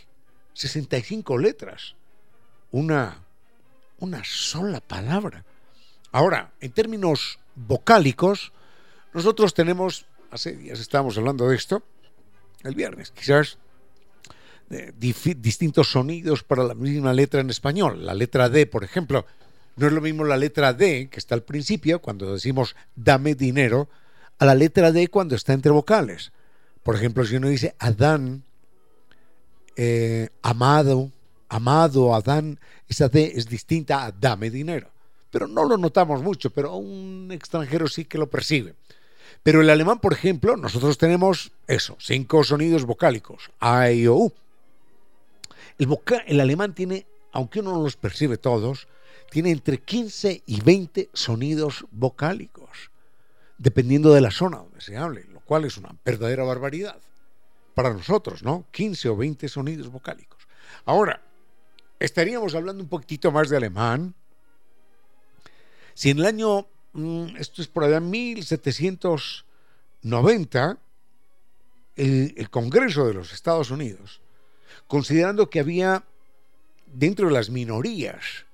65 letras. Una, una sola palabra. Ahora, en términos vocálicos, nosotros tenemos, hace días estábamos hablando de esto, el viernes quizás, distintos sonidos para la misma letra en español. La letra D, por ejemplo, no es lo mismo la letra D que está al principio, cuando decimos dame dinero, a la letra D cuando está entre vocales. Por ejemplo, si uno dice Adán, eh, amado, amado, Adán, esa D es distinta a dame dinero. Pero no lo notamos mucho, pero un extranjero sí que lo percibe. Pero el alemán, por ejemplo, nosotros tenemos eso, cinco sonidos vocálicos, A, I, O, U. El, alemán tiene, aunque uno no los percibe todos, tiene entre 15 y 20 sonidos vocálicos, dependiendo de la zona donde se hable, lo cual es una verdadera barbaridad para nosotros, ¿no? 15 o 20 sonidos vocálicos. Ahora, estaríamos hablando un poquitito más de alemán. Si en el año, mm, esto es por allá, 1790, el, el Congreso de los Estados Unidos, considerando que había dentro de las minorías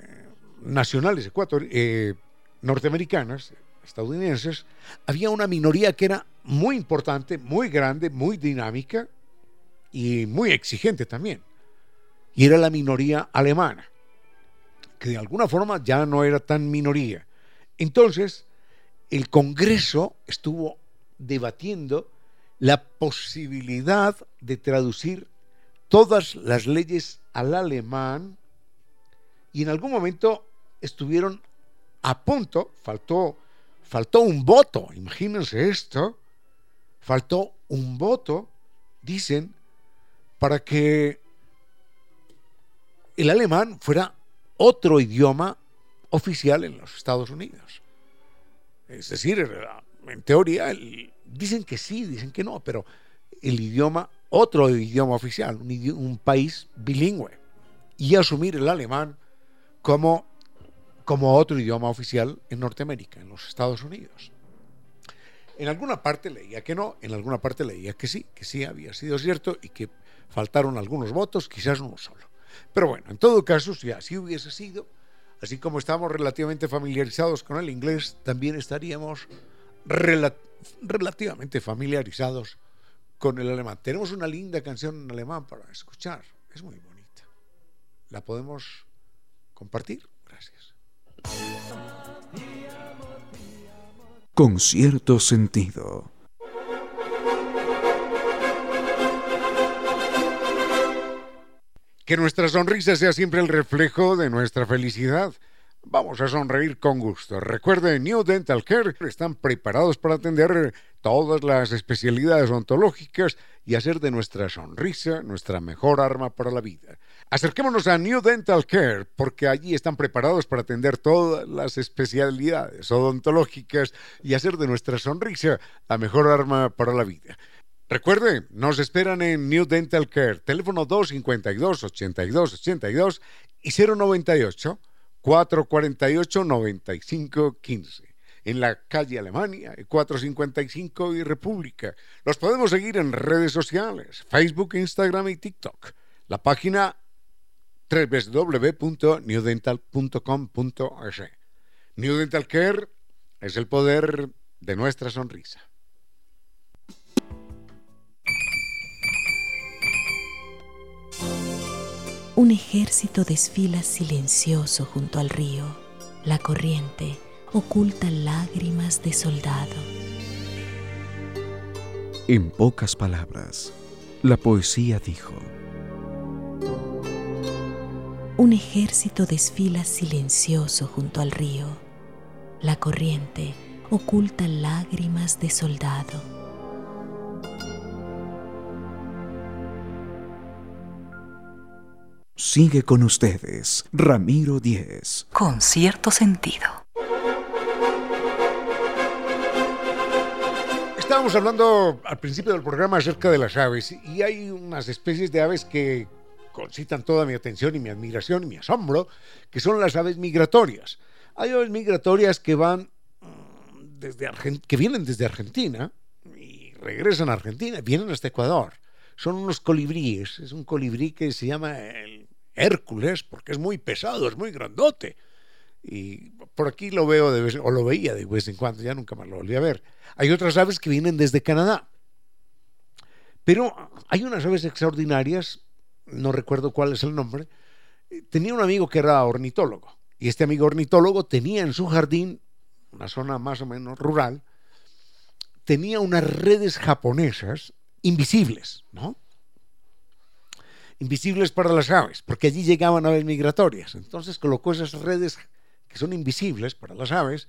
eh, nacionales eh, norteamericanas, estadounidenses, había una minoría que era muy importante, muy grande, muy dinámica y muy exigente también. Y era la minoría alemana, que de alguna forma ya no era tan minoría. Entonces, el Congreso estuvo debatiendo la posibilidad de traducir todas las leyes al alemán y en algún momento estuvieron a punto, faltó, faltó un voto, imagínense esto, faltó un voto, dicen, para que el alemán fuera otro idioma oficial en los Estados Unidos. Es decir, en teoría, dicen que sí, dicen que no, pero el idioma, otro idioma oficial, un, país bilingüe, y asumir el alemán como, como otro idioma oficial en Norteamérica, en los Estados Unidos. En alguna parte leía que no, en alguna parte leía que sí, que sí había sido cierto y que faltaron algunos votos, quizás uno solo. Pero bueno, en todo caso, si así hubiese sido, así como estamos relativamente familiarizados con el inglés, también estaríamos relativamente familiarizados con el alemán. Tenemos una linda canción en alemán para escuchar, es muy bonita. ¿La podemos compartir? Gracias. Con cierto sentido. Que nuestra sonrisa sea siempre el reflejo de nuestra felicidad. Vamos a sonreír con gusto. Recuerden, New Dental Care están preparados para atender todas las especialidades ontológicas y hacer de nuestra sonrisa nuestra mejor arma para la vida. Acerquémonos a New Dental Care porque allí están preparados para atender todas las especialidades odontológicas y hacer de nuestra sonrisa la mejor arma para la vida. Recuerde, nos esperan en New Dental Care, teléfono 252-8282 y 098 448-9515. En la calle Alemania, 455 y República. Los podemos seguir en redes sociales, Facebook, Instagram y TikTok. La página www.newdental.com.es. New Dental Care es el poder de nuestra sonrisa. Un ejército desfila silencioso junto al río. La corriente oculta lágrimas de soldado. En pocas palabras, la poesía dijo. Un ejército desfila silencioso junto al río. La corriente oculta lágrimas de soldado. Sigue con ustedes, Ramiro Díez. Con cierto sentido. Estábamos hablando al principio del programa acerca de las aves y hay unas especies de aves que concitan toda mi atención y mi admiración y mi asombro, que son las aves migratorias. Hay aves migratorias que van mm, desde que vienen desde Argentina y regresan a Argentina, vienen hasta Ecuador. Son unos colibríes, es un colibrí que se llama el Hércules, porque es muy pesado, es muy grandote. Y por aquí lo veo de vez, o lo veía de vez en cuando, ya nunca más lo volví a ver. Hay otras aves que vienen desde Canadá. Pero hay unas aves extraordinarias, no recuerdo cuál es el nombre. Tenía un amigo que era ornitólogo, y este amigo ornitólogo tenía en su jardín, una zona más o menos rural, tenía unas redes japonesas invisibles, ¿no? Invisibles para las aves, porque allí llegaban aves migratorias. Entonces colocó esas redes que son invisibles para las aves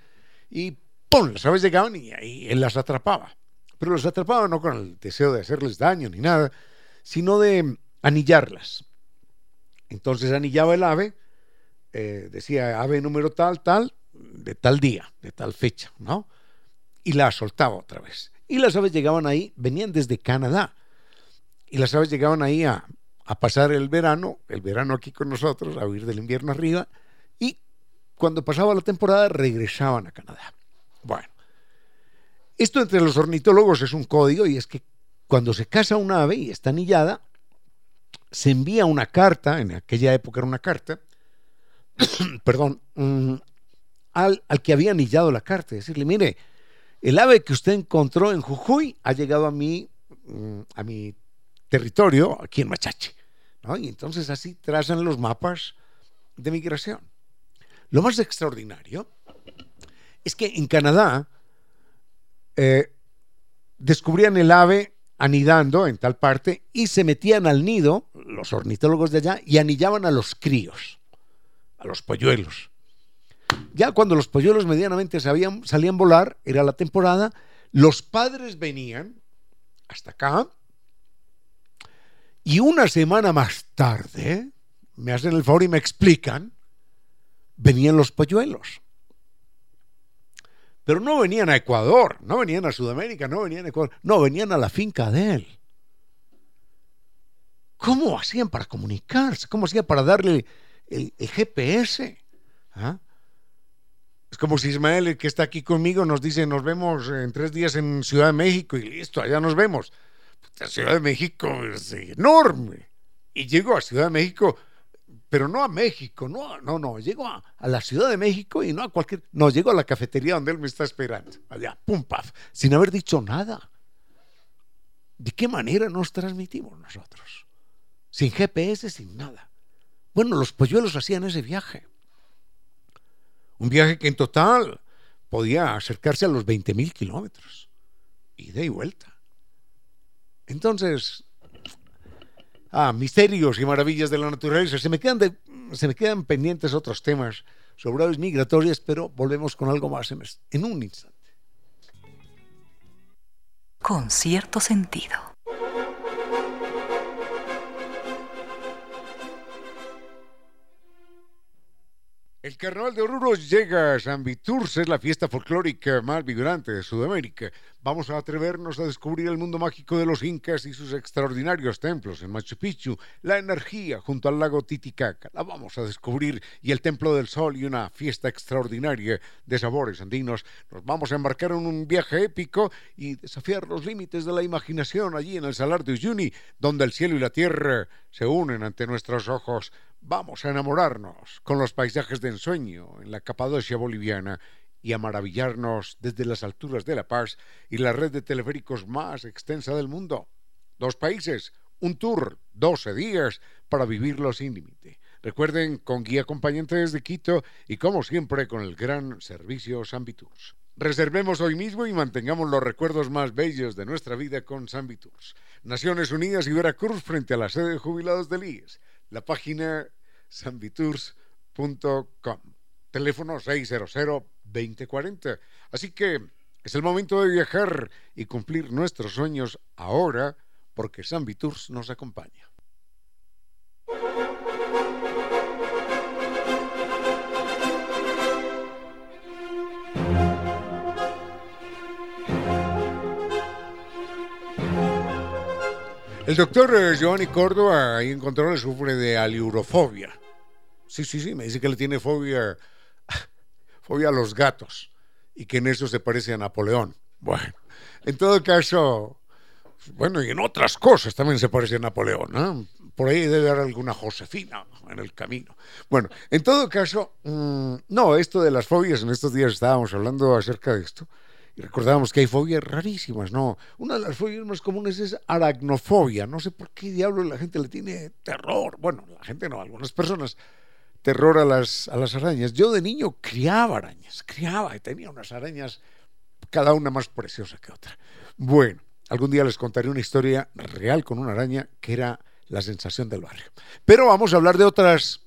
y ¡pum! Las aves llegaban y él las atrapaba. Pero las atrapaba no con el deseo de hacerles daño ni nada, sino de anillarlas. Entonces anillaba el ave, eh, decía ave número tal, tal, de tal día, de tal fecha, ¿no? Y la soltaba otra vez. Y las aves llegaban ahí, venían desde Canadá. Y las aves llegaban ahí a a pasar el verano, el verano aquí con nosotros, a huir del invierno arriba, y cuando pasaba la temporada regresaban a Canadá. Bueno, esto entre los ornitólogos es un código y es que cuando se casa un ave y está anillada, se envía una carta, en aquella época era una carta, perdón, mm, al, al, que había anillado la carta, decirle, mire, el ave que usted encontró en Jujuy ha llegado a mi, mm, a mi territorio, aquí en Machache. Y entonces así trazan los mapas de migración. Lo más extraordinario es que en Canadá eh, descubrían el ave anidando en tal parte y se metían al nido, los ornitólogos de allá, y anillaban a los críos, a los polluelos. Ya cuando los polluelos medianamente sabían, salían a volar, era la temporada, los padres venían hasta acá y una semana más tarde, me hacen el favor y me explican, venían los polluelos. Pero no venían a Ecuador, no venían a Sudamérica, no venían a Ecuador, no, venían a la finca de él. ¿Cómo hacían para comunicarse? ¿Cómo hacían para darle el, GPS? ¿Ah? Es como si Ismael, el que está aquí conmigo, nos dice, nos vemos en tres días en Ciudad de México y listo, allá nos vemos. La Ciudad de México es enorme. Y llego a Ciudad de México pero no a México, no, no, no, llego a, la Ciudad de México y no a cualquier, no, llego a la cafetería donde él me está esperando, allá, pum, paf, sin haber dicho nada. ¿De qué manera nos transmitimos nosotros? Sin GPS, sin nada. Bueno, los polluelos hacían ese viaje. Un viaje que en total podía acercarse a los 20.000 kilómetros, ida y vuelta. Entonces, ah, misterios y maravillas de la naturaleza. Se me quedan, pendientes otros temas sobre aves migratorias, pero volvemos con algo más en un instante. Con cierto sentido. El Carnaval de Oruro llega a San Viturce, es la fiesta folclórica más vibrante de Sudamérica. Vamos a atrevernos a descubrir el mundo mágico de los incas y sus extraordinarios templos en Machu Picchu, la energía junto al lago Titicaca. La vamos a descubrir y el Templo del Sol y una fiesta extraordinaria de sabores andinos. Nos vamos a embarcar en un viaje épico y desafiar los límites de la imaginación allí en el Salar de Uyuni, donde el cielo y la tierra se unen ante nuestros ojos. Vamos a enamorarnos con los paisajes de ensueño en la Capadocia boliviana y a maravillarnos desde las alturas de La Paz y la red de teleféricos más extensa del mundo. Dos países, un tour, 12 días para vivirlo sin límite. Recuerden, con guía acompañante desde Quito y como siempre con el gran servicio Sambitours. Reservemos hoy mismo y mantengamos los recuerdos más bellos de nuestra vida con Sambitours. Naciones Unidas y Veracruz frente a la sede de jubilados del IES la página sambitours.com. Teléfono 600-2040. Así que es el momento de viajar y cumplir nuestros sueños ahora porque Sambitours nos acompaña. El doctor eh, Giovanni Córdoba ahí que sufre de aliurofobia. Sí, sí, sí, me dice que le tiene fobia, fobia a los gatos y que en eso se parece a Napoleón. Bueno, en todo caso, bueno, y en otras cosas también se parece a Napoleón. Por ahí debe haber alguna Josefina en el camino. Bueno, en todo caso, mm, no, esto de las fobias, en estos días estábamos hablando acerca de esto. Y recordábamos que hay fobias rarísimas, ¿no? Una de las fobias más comunes es aracnofobia. No sé por qué diablo la gente le tiene terror. Bueno, la gente no, algunas personas terror a las, a las arañas. Yo de niño criaba arañas, criaba y tenía unas arañas, cada una más preciosa que otra. Bueno, algún día les contaré una historia real con una araña que era la sensación del barrio. Pero vamos a hablar de otras,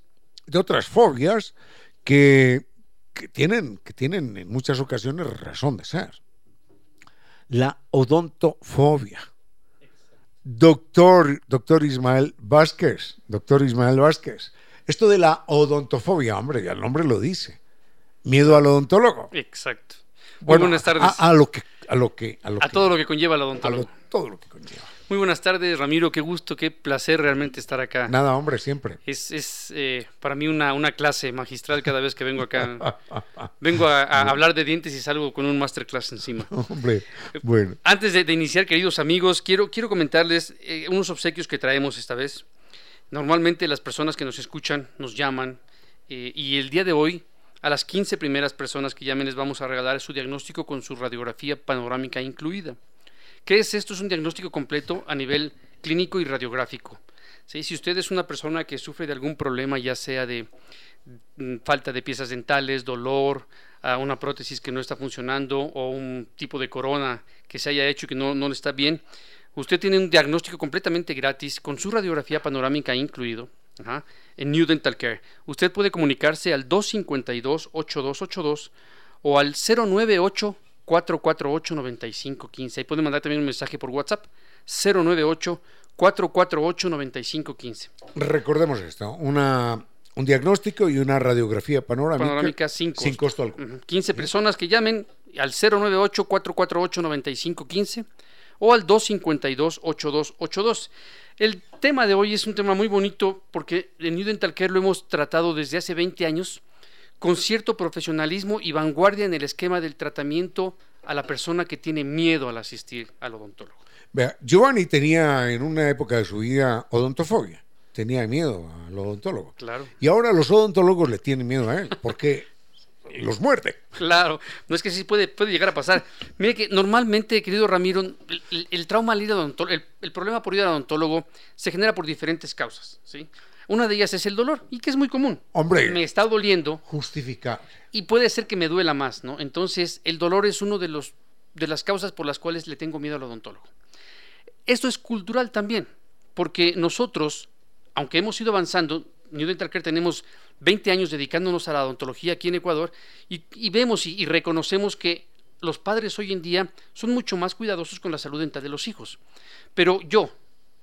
de otras fobias que que tienen, que tienen en muchas ocasiones razón de ser. La odontofobia. Doctor, doctor Ismael Vázquez, doctor Ismael Vázquez. Esto de la odontofobia, hombre, ya el nombre lo dice. Miedo al odontólogo. Exacto. buenas tardes. A, lo que, a lo que, a, todo lo que conlleva la odontología. todo lo que conlleva. Muy buenas tardes, Ramiro. Qué gusto, qué placer realmente estar acá. Nada, hombre, siempre. Es, es eh, para mí una, una, clase magistral cada vez que vengo acá. vengo a, a, hablar de dientes y salgo con un masterclass encima. Hombre, bueno. Antes de, de iniciar, queridos amigos, quiero, quiero comentarles eh, unos obsequios que traemos esta vez. Normalmente las personas que nos escuchan nos llaman eh, y el día de hoy a las 15 primeras personas que llamen les vamos a regalar su diagnóstico con su radiografía panorámica incluida. ¿Qué es esto? Es un diagnóstico completo a nivel clínico y radiográfico. ¿Sí? Si usted es una persona que sufre de algún problema, ya sea de mm, falta de piezas dentales, dolor, una prótesis que no está funcionando o un tipo de corona que se haya hecho y que no, no está bien, usted tiene un diagnóstico completamente gratis con su radiografía panorámica incluido. En New Dental Care. Usted puede comunicarse al 252-8282 o al 098-448-9515. Ahí puede mandar también un mensaje por WhatsApp. 098-448-9515. Recordemos esto, una, un diagnóstico y una radiografía panorámica. Panorámica sin costo. Sin costo alguno. 15 personas que llamen al 098-448-9515 o al 252-8282. El tema de hoy es un tema muy bonito porque en New Dental Care lo hemos tratado desde hace 20 años con cierto profesionalismo y vanguardia en el esquema del tratamiento a la persona que tiene miedo al asistir al odontólogo. Vea, Giovanni tenía en una época de su vida odontofobia, tenía miedo al odontólogo. Claro. Y ahora los odontólogos le tienen miedo a él, porque los muerde. Claro, no es que sí puede, puede llegar a pasar. Mire que normalmente, querido Ramiro, el, trauma al ir al odontólogo, el, el, problema por ir al odontólogo se genera por diferentes causas, ¿sí? Una de ellas es el dolor, y que es muy común. Hombre. Me está doliendo. Justificable. Y puede ser que me duela más, ¿no? Entonces, el dolor es uno de los de las causas por las cuales le tengo miedo al odontólogo. Esto es cultural también, porque nosotros, aunque hemos ido avanzando, New Dental Care tenemos 20 años dedicándonos a la odontología aquí en Ecuador y, y vemos y, y, reconocemos que los padres hoy en día son mucho más cuidadosos con la salud dental de los hijos. Pero yo,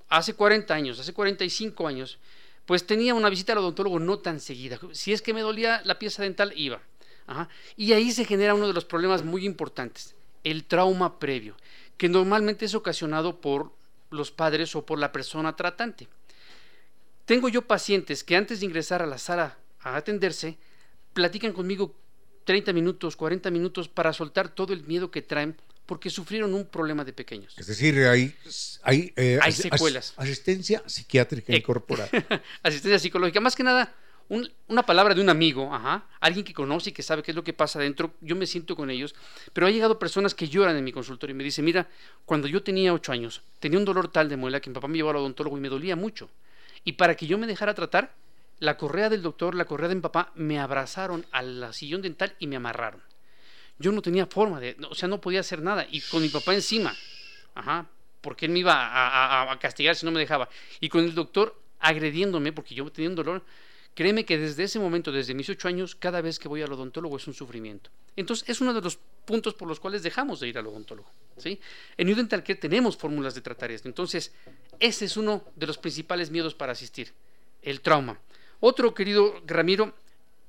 hace 40 años, hace 45 años, pues tenía una visita al odontólogo no tan seguida. Si es que me dolía la pieza dental, iba. Y ahí se genera uno de los problemas muy importantes, el trauma previo, que normalmente es ocasionado por los padres o por la persona tratante. Tengo yo pacientes que antes de ingresar a la sala a atenderse, platican conmigo 30 minutos, 40 minutos para soltar todo el miedo que traen porque sufrieron un problema de pequeños. Es decir, hay, hay, eh, hay secuelas. As, asistencia psiquiátrica eh, incorporada. asistencia psicológica. Más que nada, un, una palabra de un amigo, ajá, alguien que conoce y que sabe qué es lo que pasa adentro, yo me siento con ellos, pero ha llegado personas que lloran en mi consultorio y me dicen, mira, cuando yo tenía 8 años, tenía un dolor tal de muela que mi papá me llevó al odontólogo y me dolía mucho. Y para que yo me dejara tratar, la correa del doctor, la correa de mi papá, me abrazaron al sillón dental y me amarraron. Yo no tenía forma de, o sea, no podía hacer nada. Y con mi papá encima, ajá, porque él me iba a, castigar si no me dejaba. Y con el doctor agrediéndome, porque yo tenía un dolor, créeme que desde ese momento, desde mis ocho años, cada vez que voy al odontólogo es un sufrimiento. Entonces, es uno de los puntos por los cuales dejamos de ir al odontólogo. ¿sí? En New Dental Care tenemos fórmulas de tratar esto. Entonces, ese es uno de los principales miedos para asistir, el trauma. Otro, querido Ramiro,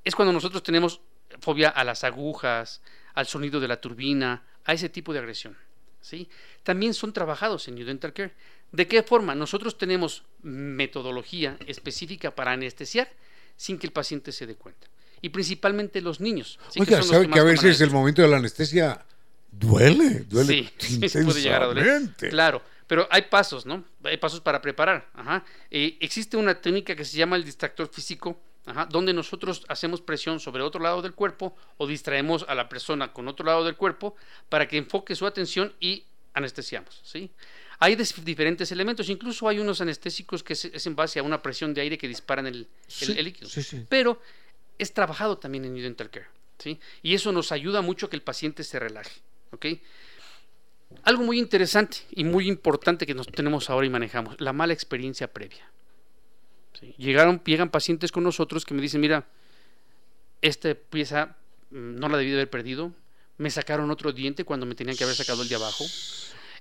es cuando nosotros tenemos fobia a las agujas, al sonido de la turbina, a ese tipo de agresión. ¿sí? También son trabajados en New Dental Care. ¿De qué forma? Nosotros tenemos metodología específica para anestesiar sin que el paciente se dé cuenta. Y principalmente los niños. ¿sí? Oiga, que ¿sabe que, que a veces el momento de la anestesia duele? Duele sí, puede llegar a doler. Claro, pero hay pasos, ¿no? Hay pasos para preparar. Ajá. Eh, existe una técnica que se llama el distractor físico, Ajá, donde nosotros hacemos presión sobre otro lado del cuerpo o distraemos a la persona con otro lado del cuerpo para que enfoque su atención y anestesiamos. ¿sí? Hay diferentes elementos, incluso hay unos anestésicos que es en base a una presión de aire que disparan el, sí, el, el líquido. Sí, sí. Pero es trabajado también en Dental Care. ¿sí? Y eso nos ayuda mucho a que el paciente se relaje. ¿okay? Algo muy interesante y muy importante que nos tenemos ahora y manejamos, la mala experiencia previa. Llegaron, llegan pacientes con nosotros que me dicen, mira, esta pieza no la debí de haber perdido, me sacaron otro diente cuando me tenían que haber sacado el de abajo.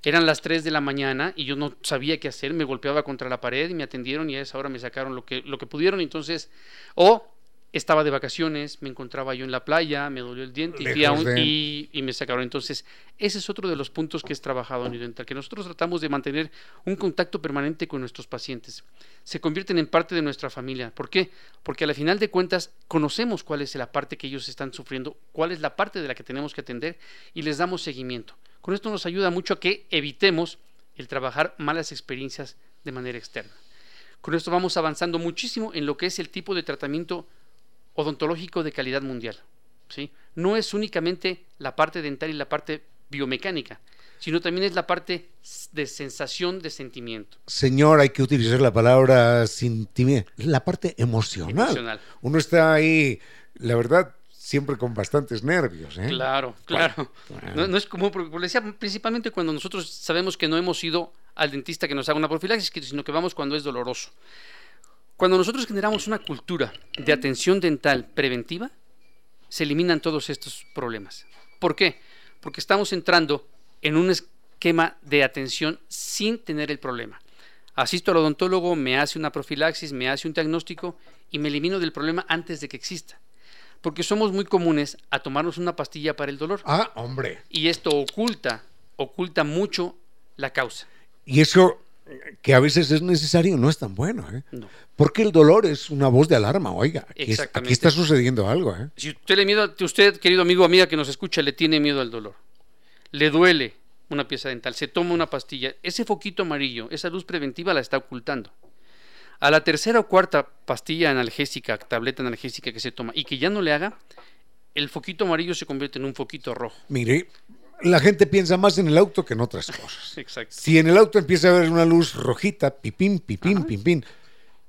Eran las 3 de la mañana y yo no sabía qué hacer, me golpeaba contra la pared y me atendieron y a esa hora me sacaron lo que, lo que pudieron. Entonces, o estaba de vacaciones, me encontraba yo en la playa, me dolió el diente y, fui a un- y- y me sacaron. Entonces, ese es otro de los puntos que es trabajado en Dental, que nosotros tratamos de mantener un contacto permanente con nuestros pacientes. Se convierten en parte de nuestra familia. ¿Por qué? Porque al final de cuentas conocemos cuál es la parte que ellos están sufriendo, cuál es la parte de la que tenemos que atender y les damos seguimiento. Con esto nos ayuda mucho a que evitemos el trabajar malas experiencias de manera externa. Con esto vamos avanzando muchísimo en lo que es el tipo de tratamiento odontológico de calidad mundial. ¿sí? No es únicamente la parte dental y la parte biomecánica, sino también es la parte de sensación de sentimiento. Señor, hay que utilizar la palabra sin timidez, la parte emocional. Emocional. Uno está ahí, la verdad, siempre con bastantes nervios. ¿eh? Claro, claro. Bueno. No, no es común, porque como le decía, principalmente cuando nosotros sabemos que no hemos ido al dentista que nos haga una profilaxis, sino que vamos cuando es doloroso. Cuando nosotros generamos una cultura de atención dental preventiva, se eliminan todos estos problemas. ¿Por qué? Porque estamos entrando en un esquema de atención sin tener el problema. Asisto al odontólogo, me hace una profilaxis, me hace un diagnóstico y me elimino del problema antes de que exista. Porque somos muy comunes a tomarnos una pastilla para el dolor. Ah, hombre. Y esto oculta, oculta mucho la causa. Y eso que a veces es necesario no es tan bueno, ¿eh? No. Porque el dolor es una voz de alarma, oiga. Aquí, es- Exactamente. aquí está sucediendo algo, ¿eh? Si usted, le miedo, usted, querido amigo o amiga que nos escucha, le tiene miedo al dolor, le duele una pieza dental, se toma una pastilla, ese foquito amarillo, esa luz preventiva la está ocultando. A la tercera o cuarta pastilla analgésica, tableta analgésica que se toma y que ya no le haga, el foquito amarillo se convierte en un foquito rojo. Mire, la gente piensa más en el auto que en otras cosas. Exacto. Si en el auto empieza a ver una luz rojita, pipín, pipín, pipín,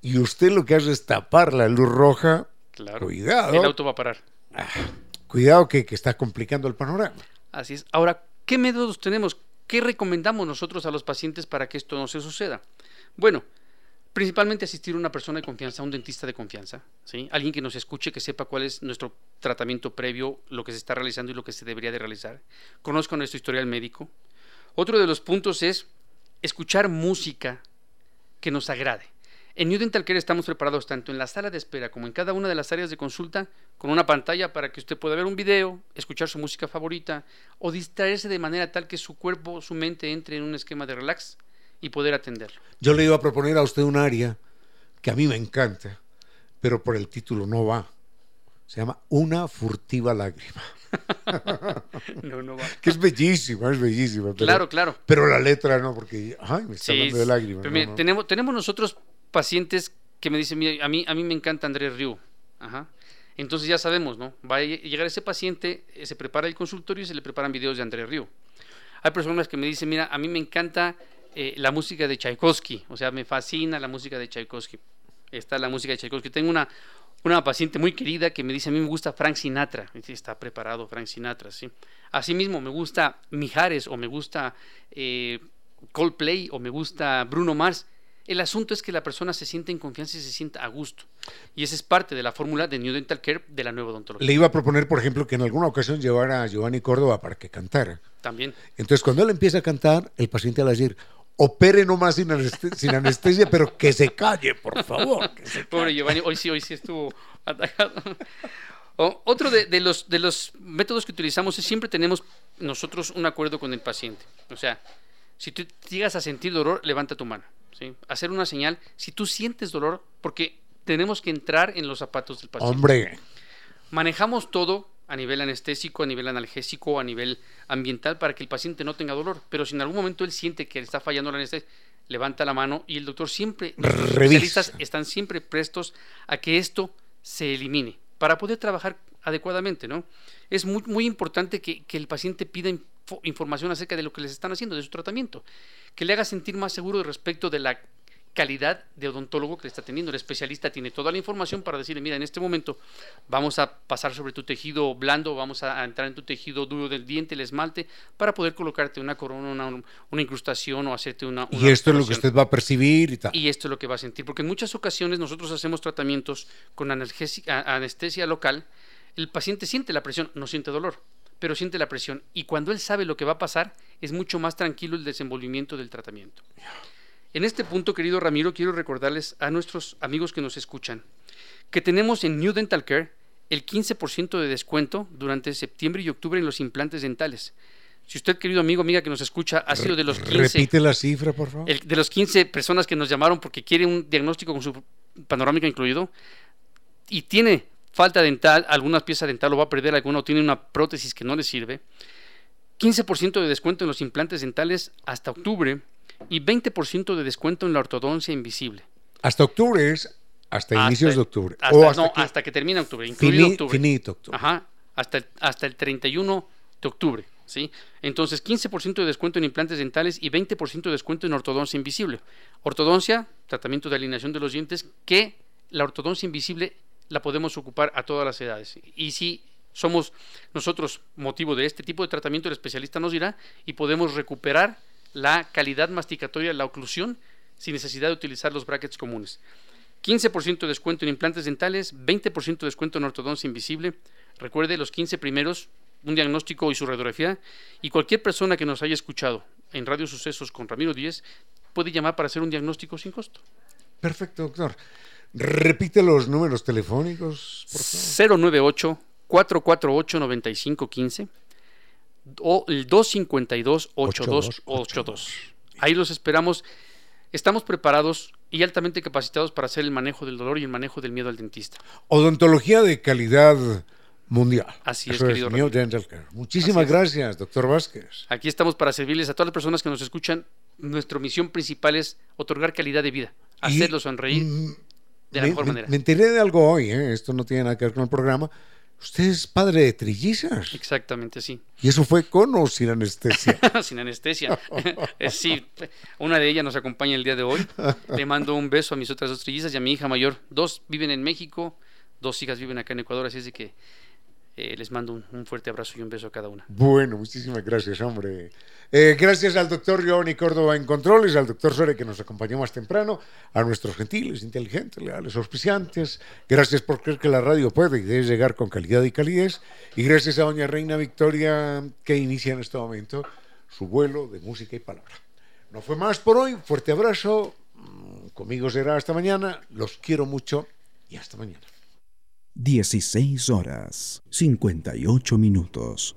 y usted lo que hace es tapar la luz roja, Claro. Cuidado. El auto va a parar. cuidado que, que está complicando el panorama. Así es. Ahora, ¿qué métodos tenemos? ¿Qué recomendamos nosotros a los pacientes para que esto no se suceda? Bueno, principalmente asistir a una persona de confianza, a un dentista de confianza, ¿sí? Alguien que nos escuche, que sepa cuál es nuestro tratamiento previo, lo que se está realizando y lo que se debería de realizar. Conozca nuestro historial médico. Otro de los puntos es escuchar música que nos agrade. En New Dental Care estamos preparados tanto en la sala de espera como en cada una de las áreas de consulta con una pantalla para que usted pueda ver un video, escuchar su música favorita o distraerse de manera tal que su cuerpo, su mente entre en un esquema de relax y poder atenderlo. Yo le iba a proponer a usted un área que a mí me encanta, pero por el título no va. Se llama Una furtiva lágrima. No, no va. Que es bellísima, es bellísima. pero- Claro, claro. Pero la letra no, porque ay, me está Sí, hablando de lágrimas. Pero no, mire, no. Tenemos, tenemos nosotros pacientes que me dicen, mira, a mí, a mí me encanta Andrés Riu. Ajá. Entonces ya sabemos, ¿no? Va a lle- llegar ese paciente, eh, se prepara el consultorio y se le preparan videos de Andrés Riu. Hay personas que me dicen, mira, a mí me encanta eh, la música de Tchaikovsky, o sea, me fascina la música de Tchaikovsky. Está la música de Tchaikovsky. Tengo una, una paciente muy querida que me dice, a mí me gusta Frank Sinatra. Está preparado Frank Sinatra, sí. Asimismo, me gusta Mijares o me gusta eh, Coldplay o me gusta Bruno Mars. El asunto es que la persona se siente en confianza y se sienta a gusto. Y esa es parte de la fórmula de New Dental Care de la nueva odontología. Le iba a proponer, por ejemplo, que en alguna ocasión llevara a Giovanni Córdoba para que cantara. También. Entonces, cuando él empieza a cantar, el paciente va a decir, opere nomás sin, aneste- sin anestesia, pero que se calle, por favor. que se Pobre Giovanni, hoy sí, hoy sí estuvo atacado. O- otro de, de los, de los métodos que utilizamos es siempre tenemos nosotros un acuerdo con el paciente. O sea, si tú llegas a sentir dolor, levanta tu mano. ¿sí? Hacer una señal. Si tú sientes dolor, porque tenemos que entrar en los zapatos del paciente. Hombre, Manejamos todo a nivel anestésico, a nivel analgésico, a nivel ambiental para que el paciente no tenga dolor. Pero si en algún momento él siente que le está fallando la anestesia, levanta la mano y el doctor siempre, Revisa. especialistas están siempre prestos a que esto se elimine para poder trabajar adecuadamente, ¿no? Es muy, muy importante que, que el paciente pida info- información acerca de lo que les están haciendo, de su tratamiento, que le haga sentir más seguro respecto de la calidad de odontólogo que le está teniendo. El especialista tiene toda la información para decirle, mira, en este momento vamos a pasar sobre tu tejido blando, vamos a entrar en tu tejido duro del diente, el esmalte, para poder colocarte una corona, una, una incrustación o hacerte una... y una esto es lo que usted va a percibir y tal. Y esto es lo que va a sentir, porque en muchas ocasiones nosotros hacemos tratamientos con anestesia local, el paciente siente la presión, no siente dolor, pero siente la presión y cuando él sabe lo que va a pasar, es mucho más tranquilo el desenvolvimiento del tratamiento. En este punto, querido Ramiro, quiero recordarles a nuestros amigos que nos escuchan que tenemos en New Dental Care el 15% de descuento durante septiembre y octubre en los implantes dentales. Si usted, querido amigo, amiga que nos escucha, ha sido de los 15, Repite la cifra, por favor. el- de los 15 personas que nos llamaron porque quiere un diagnóstico con su panorámica incluido y tiene falta dental, alguna pieza dental o va a perder alguna o tiene una prótesis que no le sirve, 15% de descuento en los implantes dentales hasta octubre y 20% de descuento en la ortodoncia invisible. Hasta octubre es hasta, Hasta- inicios de octubre. Hasta, o hasta no, que- hasta que termina octubre, incluido fini- octubre. finito octubre. Ajá, hasta el, hasta el 31 de octubre, ¿sí? Entonces, 15% de descuento en implantes dentales y 20% de descuento en ortodoncia invisible. Ortodoncia, tratamiento de alineación de los dientes, que la ortodoncia invisible la podemos ocupar a todas las edades. Y si somos nosotros motivo de este tipo de tratamiento, el especialista nos dirá y podemos recuperar la calidad masticatoria, la oclusión, sin necesidad de utilizar los brackets comunes. 15% de descuento en implantes dentales, 20% de descuento en ortodoncia invisible. Recuerde los 15 primeros, un diagnóstico y su radiografía. Y cualquier persona que nos haya escuchado en Radio Sucesos con Ramiro Díez puede llamar para hacer un diagnóstico sin costo. Perfecto, doctor. Repite los números telefónicos, por favor. 098 448 9515 o el 252 8282. Ahí los esperamos. Estamos preparados y altamente capacitados para hacer el manejo del dolor y el manejo del miedo al dentista. Odontología de calidad mundial. Así es, Eso querido New Ramiro. Dental Care. Muchísimas es. gracias, doctor Vázquez. Aquí estamos para servirles a todas las personas que nos escuchan. Nuestra misión principal es otorgar calidad de vida, hacerlos sonreír de la me, mejor me- manera. me enteré de algo hoy, ¿eh? esto no tiene nada que ver con el programa. Usted es padre de trillizas. Exactamente, sí. ¿Y eso fue con o sin anestesia? Sin anestesia. Sí, una de ellas nos acompaña el día de hoy. Le mando un beso a mis otras dos trillizas y a mi hija mayor. Dos viven en México, dos hijas viven acá en Ecuador, así es de que eh, les mando un, un fuerte abrazo y un beso a cada una. Bueno, muchísimas gracias, hombre. Eh, gracias al doctor Giovanni Córdoba en Controles, al doctor Sore que nos acompañó más temprano, a nuestros gentiles, inteligentes, leales, auspiciantes. Gracias por creer que la radio puede y debe llegar con calidad y calidez. Y gracias a doña Reina Victoria que inicia en este momento su vuelo de música y palabra. No fue más por hoy. Fuerte abrazo. Mm, Conmigo será hasta mañana. Los quiero mucho y hasta mañana. 16 horas 58 minutos.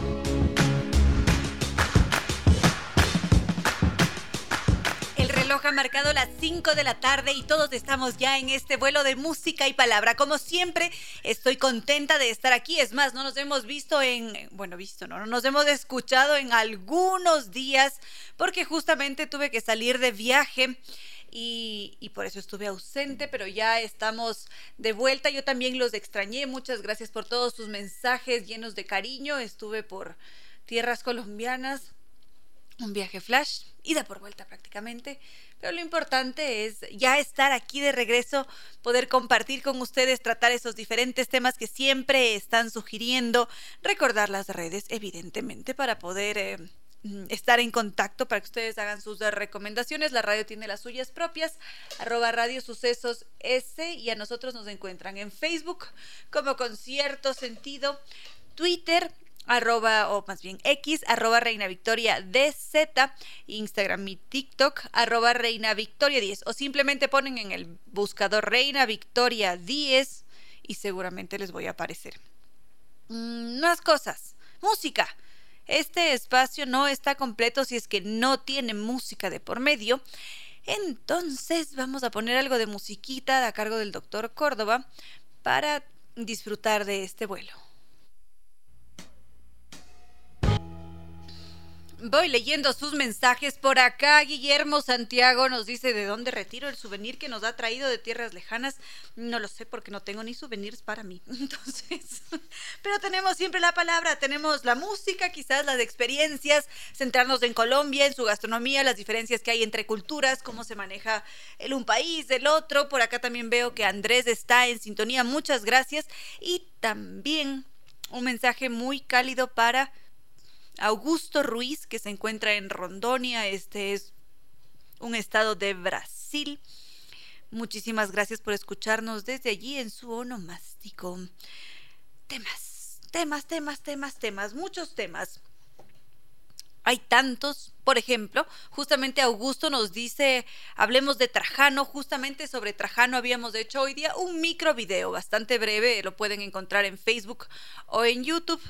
Marcado las 5 de la tarde y todos estamos ya en este vuelo de música y palabra. Como siempre, estoy contenta de estar aquí. Es más, no nos hemos visto en, bueno, visto, no, no nos hemos escuchado en algunos días porque justamente tuve que salir de viaje. Y, y por eso estuve ausente, pero ya estamos de vuelta. Yo también los extrañé. Muchas gracias por todos sus mensajes llenos de cariño. Estuve por tierras colombianas, un viaje flash, ida por vuelta prácticamente. Pero lo importante es ya estar aquí de regreso, poder compartir con ustedes, tratar esos diferentes temas que siempre están sugiriendo, recordar las redes, evidentemente, para poder eh, mm, estar en contacto, para que ustedes hagan sus recomendaciones. La radio tiene las suyas propias, arroba Radio Sucesos S, y a nosotros nos encuentran en Facebook como con cierto sentido, Twitter arroba, o más bien X, arroba Reina Victoria DZ, Instagram y TikTok, arroba Reina Victoria 10, o simplemente ponen en el buscador Reina Victoria 10 y seguramente les voy a aparecer. Mm, más cosas. Música. Este espacio no está completo si es que no tiene música de por medio. Entonces vamos a poner algo de musiquita a cargo del doctor Córdoba para disfrutar de este vuelo. Voy leyendo sus mensajes por acá. Guillermo Santiago nos dice de dónde retiro el souvenir que nos ha traído de tierras lejanas. No lo sé porque no tengo ni souvenirs para mí. Entonces, pero tenemos siempre la palabra, tenemos la música, quizás las experiencias, centrarnos en Colombia, en su gastronomía, las diferencias que hay entre culturas, cómo se maneja el un país del otro. Por acá también veo que Andrés está en sintonía. Muchas gracias. Y también un mensaje muy cálido para Augusto Ruiz, que se encuentra en Rondonia, este es un estado de Brasil. Muchísimas gracias por escucharnos desde allí en su onomástico. Temas, temas, temas, temas, temas, muchos temas. Hay tantos, por ejemplo, justamente Augusto nos dice, hablemos de Trajano, justamente sobre Trajano habíamos hecho hoy día un micro video bastante breve, lo pueden encontrar en Facebook o en YouTube.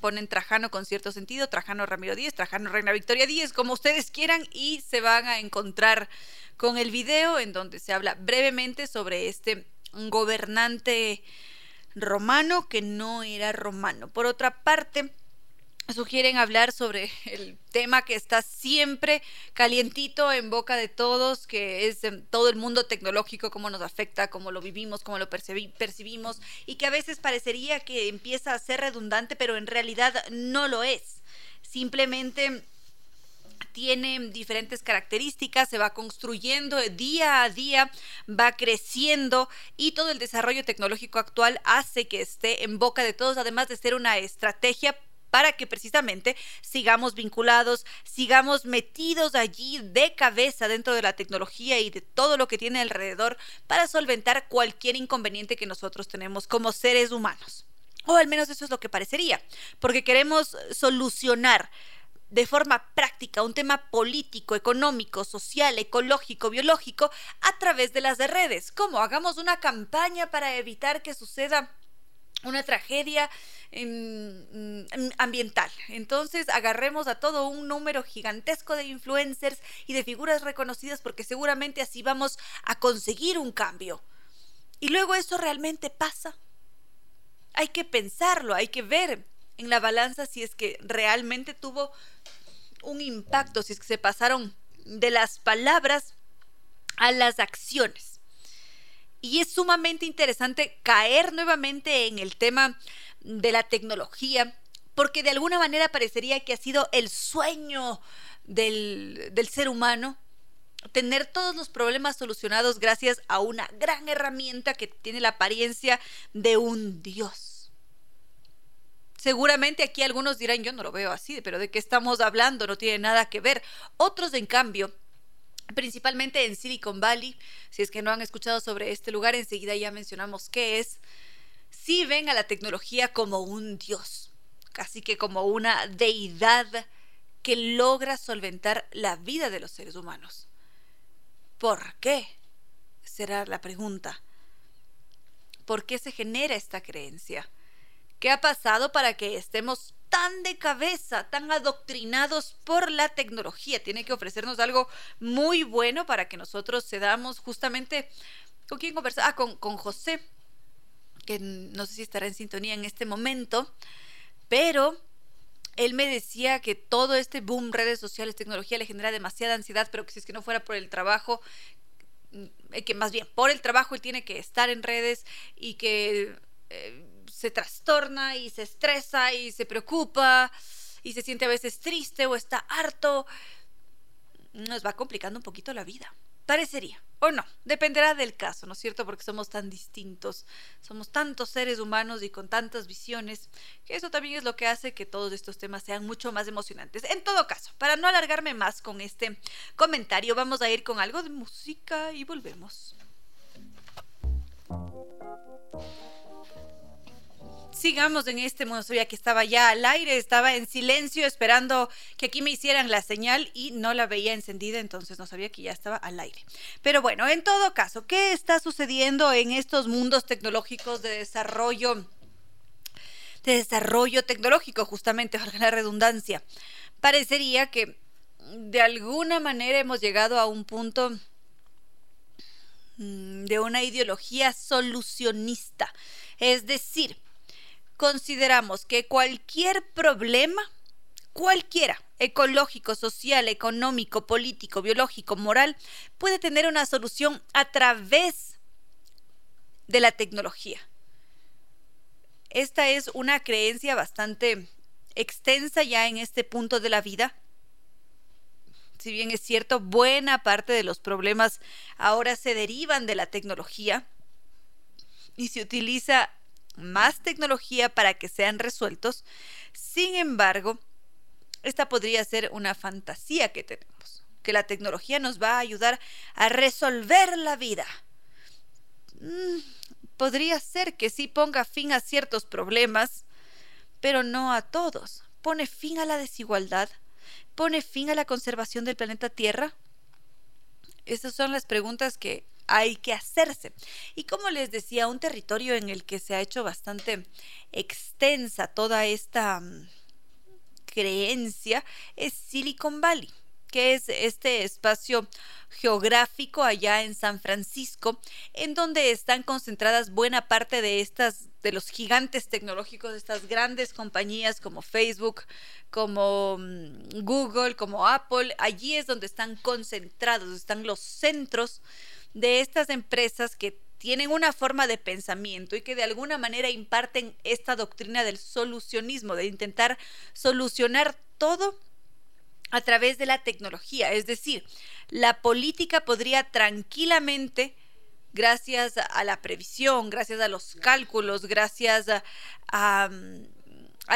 Ponen Trajano con cierto sentido, Trajano Ramiro Díez, Trajano Reina Victoria Díez, como ustedes quieran, y se van a encontrar con el video en donde se habla brevemente sobre este gobernante romano que no era romano. Por otra parte, sugieren hablar sobre el tema que está siempre calientito en boca de todos, que es em, todo el mundo tecnológico, cómo nos afecta, cómo lo vivimos, cómo lo percibimos, y que a veces parecería que empieza a ser redundante, pero en realidad no lo es. Simplemente tiene diferentes características, se va construyendo día a día, va creciendo y todo el desarrollo tecnológico actual hace que esté en boca de todos, además de ser una estrategia para que precisamente sigamos vinculados, sigamos metidos allí de cabeza dentro de la tecnología y de todo lo que tiene alrededor para solventar cualquier inconveniente que nosotros tenemos como seres humanos. O al menos eso es lo que parecería, porque queremos solucionar de forma práctica un tema político, económico, social, ecológico, biológico a través de las redes. ¿Cómo? Hagamos una campaña para evitar que suceda una tragedia Mm, ambiental. Entonces agarremos a todo un número gigantesco de influencers y de figuras reconocidas porque seguramente así vamos a conseguir un cambio. Y luego eso realmente pasa. Hay que pensarlo, hay que ver en la balanza si es que realmente tuvo un impacto, si es que se pasaron de las palabras a las acciones. Y es sumamente interesante caer nuevamente en el tema de la tecnología, porque de alguna manera parecería que ha sido el sueño del, del ser humano tener todos los problemas solucionados gracias a una gran herramienta que tiene la apariencia de un dios. Seguramente aquí algunos dirán, yo no lo veo así, pero ¿de qué estamos hablando? No tiene nada que ver. Otros, en cambio, principalmente en Silicon Valley, si es que no han escuchado sobre este lugar, enseguida ya mencionamos qué es, sí ven a la tecnología como un dios, casi que como una deidad que logra solventar la vida de los seres humanos. ¿Por qué? Será la pregunta. ¿Por qué se genera esta creencia? ¿Qué ha pasado para que estemos tan de cabeza, tan adoctrinados por la tecnología? Tiene que ofrecernos algo muy bueno para que nosotros cedamos justamente con quién conversar. Ah, con, José, que no sé si estará en sintonía en este momento, pero él me decía que todo este boom, redes sociales, tecnología, le genera demasiada ansiedad, pero que si es que no fuera por el trabajo, eh, que más bien por el trabajo él tiene que estar en redes y que eh, se trastorna y se estresa y se preocupa y se siente a veces triste o está harto, nos va complicando un poquito la vida. Parecería, o no, dependerá del caso, ¿no es cierto? Porque somos tan distintos, somos tantos seres humanos y con tantas visiones, que eso también es lo que hace que todos estos temas sean mucho más emocionantes. En todo caso, para no alargarme más con este comentario, vamos a ir con algo de música y volvemos sigamos en este mundo. Sabía que estaba ya al aire, estaba en silencio esperando que aquí me hicieran la señal y no la veía encendida, entonces no sabía que ya estaba al aire. Pero bueno, en todo caso, ¿qué está sucediendo en estos mundos tecnológicos de desarrollo? De desarrollo tecnológico, justamente, valga la redundancia. Parecería que de alguna manera hemos llegado a un punto mm, de una ideología solucionista. Es decir, consideramos que cualquier problema, cualquiera, ecológico, social, económico, político, biológico, moral, puede tener una solución a través de la tecnología. Esta es una creencia bastante extensa ya en este punto de la vida. Si bien es cierto, buena parte de los problemas ahora se derivan de la tecnología y se utiliza más tecnología para que sean resueltos. Sin embargo, esta podría ser una fantasía que tenemos. que la tecnología nos va a ayudar a resolver la vida. Mm, podría ser que sí ponga fin a ciertos problemas, pero no a todos. Pone fin a la desigualdad, pone fin a la conservación del planeta Tierra. Esas son las preguntas que hay que hacerse. Y como les decía, un territorio en el que se ha hecho bastante extensa toda esta mm, creencia es Silicon Valley que es este espacio geográfico allá en San Francisco, en donde están concentradas buena parte de estas de los gigantes tecnológicos, de estas grandes compañías como Facebook, como mm, Google, como Apple, allí es donde están concentrados, están los centros de estas empresas que tienen una forma de pensamiento y que de alguna manera imparten esta doctrina del solucionismo, de intentar solucionar todo a través de la tecnología. Es decir, la política podría tranquilamente, gracias a la previsión, gracias a los cálculos, gracias a,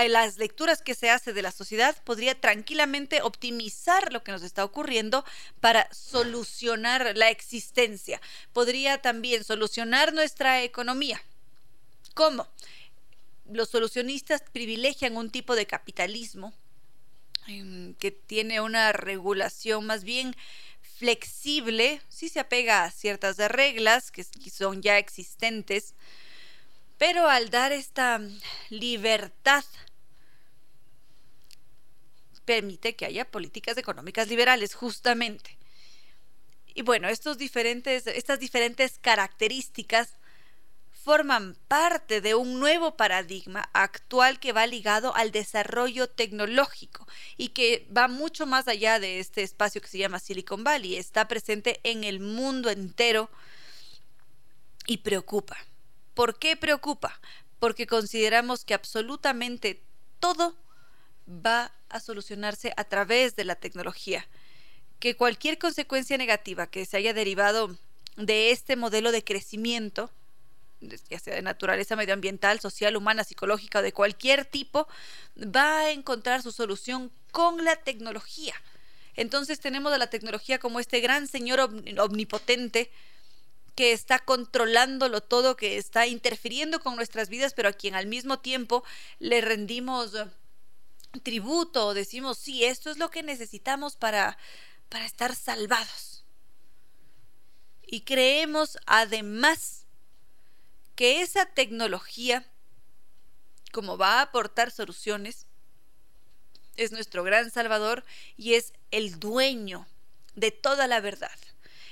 las lecturas que se hace de la sociedad, podría tranquilamente optimizar lo que nos está ocurriendo para solucionar la existencia. Podría también solucionar nuestra economía. ¿Cómo? Los solucionistas privilegian un tipo de capitalismo que tiene una regulación más bien flexible, sí se apega a ciertas reglas que son ya existentes, pero al dar esta libertad permite que haya políticas económicas liberales, justamente. Y bueno, estos diferentes, estas diferentes características forman parte de un nuevo paradigma actual que va ligado al desarrollo tecnológico y que va mucho más allá de este espacio que se llama Silicon Valley. Está presente en el mundo entero y preocupa. ¿Por qué preocupa? Porque consideramos que absolutamente todo va a solucionarse a través de la tecnología. Que cualquier consecuencia negativa que se haya derivado de este modelo de crecimiento ya sea de naturaleza medioambiental, social, humana, psicológica o de cualquier tipo, va a encontrar su solución con la tecnología. Entonces tenemos a la tecnología como este gran señor omnipotente que está controlándolo todo, que está interfiriendo con nuestras vidas, pero a quien al mismo tiempo le rendimos tributo, decimos, sí, esto es lo que necesitamos para, para estar salvados. Y creemos además que esa tecnología, como va a aportar soluciones, es nuestro gran salvador y es el dueño de toda la verdad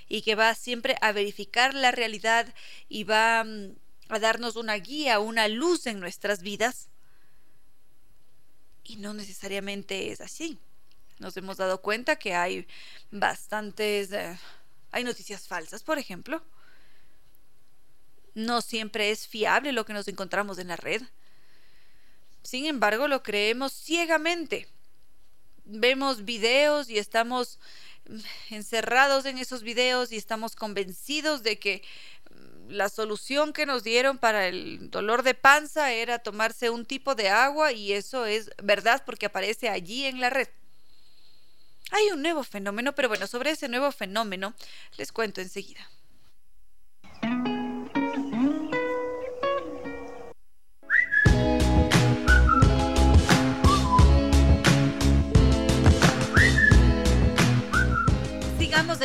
y que va siempre a verificar la realidad y va mm, a darnos una guía, una luz en nuestras vidas. Y no necesariamente es así. Nos hemos dado cuenta que hay bastantes... Eh, hay noticias falsas, por ejemplo. No siempre es fiable lo que nos encontramos en la red. Sin embargo, lo creemos ciegamente. Vemos videos y estamos encerrados en esos videos y estamos convencidos de que mm, la solución que nos dieron para el dolor de panza era tomarse un tipo de agua y eso es verdad porque aparece allí en la red. Hay un nuevo fenómeno, pero bueno, sobre ese nuevo fenómeno les cuento enseguida.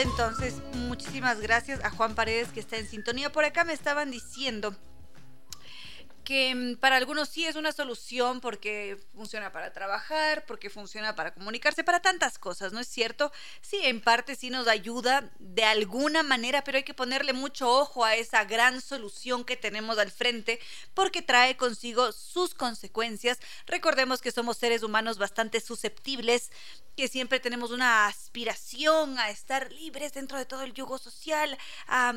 entonces, muchísimas gracias a Juan Paredes que está en sintonía. Por acá me estaban diciendo que mm, para algunos sí es una solución porque funciona para trabajar, porque funciona para comunicarse, para tantas cosas, ¿no es cierto? Sí, en parte sí nos ayuda de alguna manera, pero hay que ponerle mucho ojo a esa gran solución que tenemos al frente porque trae consigo sus consecuencias. Recordemos que somos seres humanos bastante susceptibles, que siempre tenemos una aspiración a estar libres dentro de todo el yugo social, a,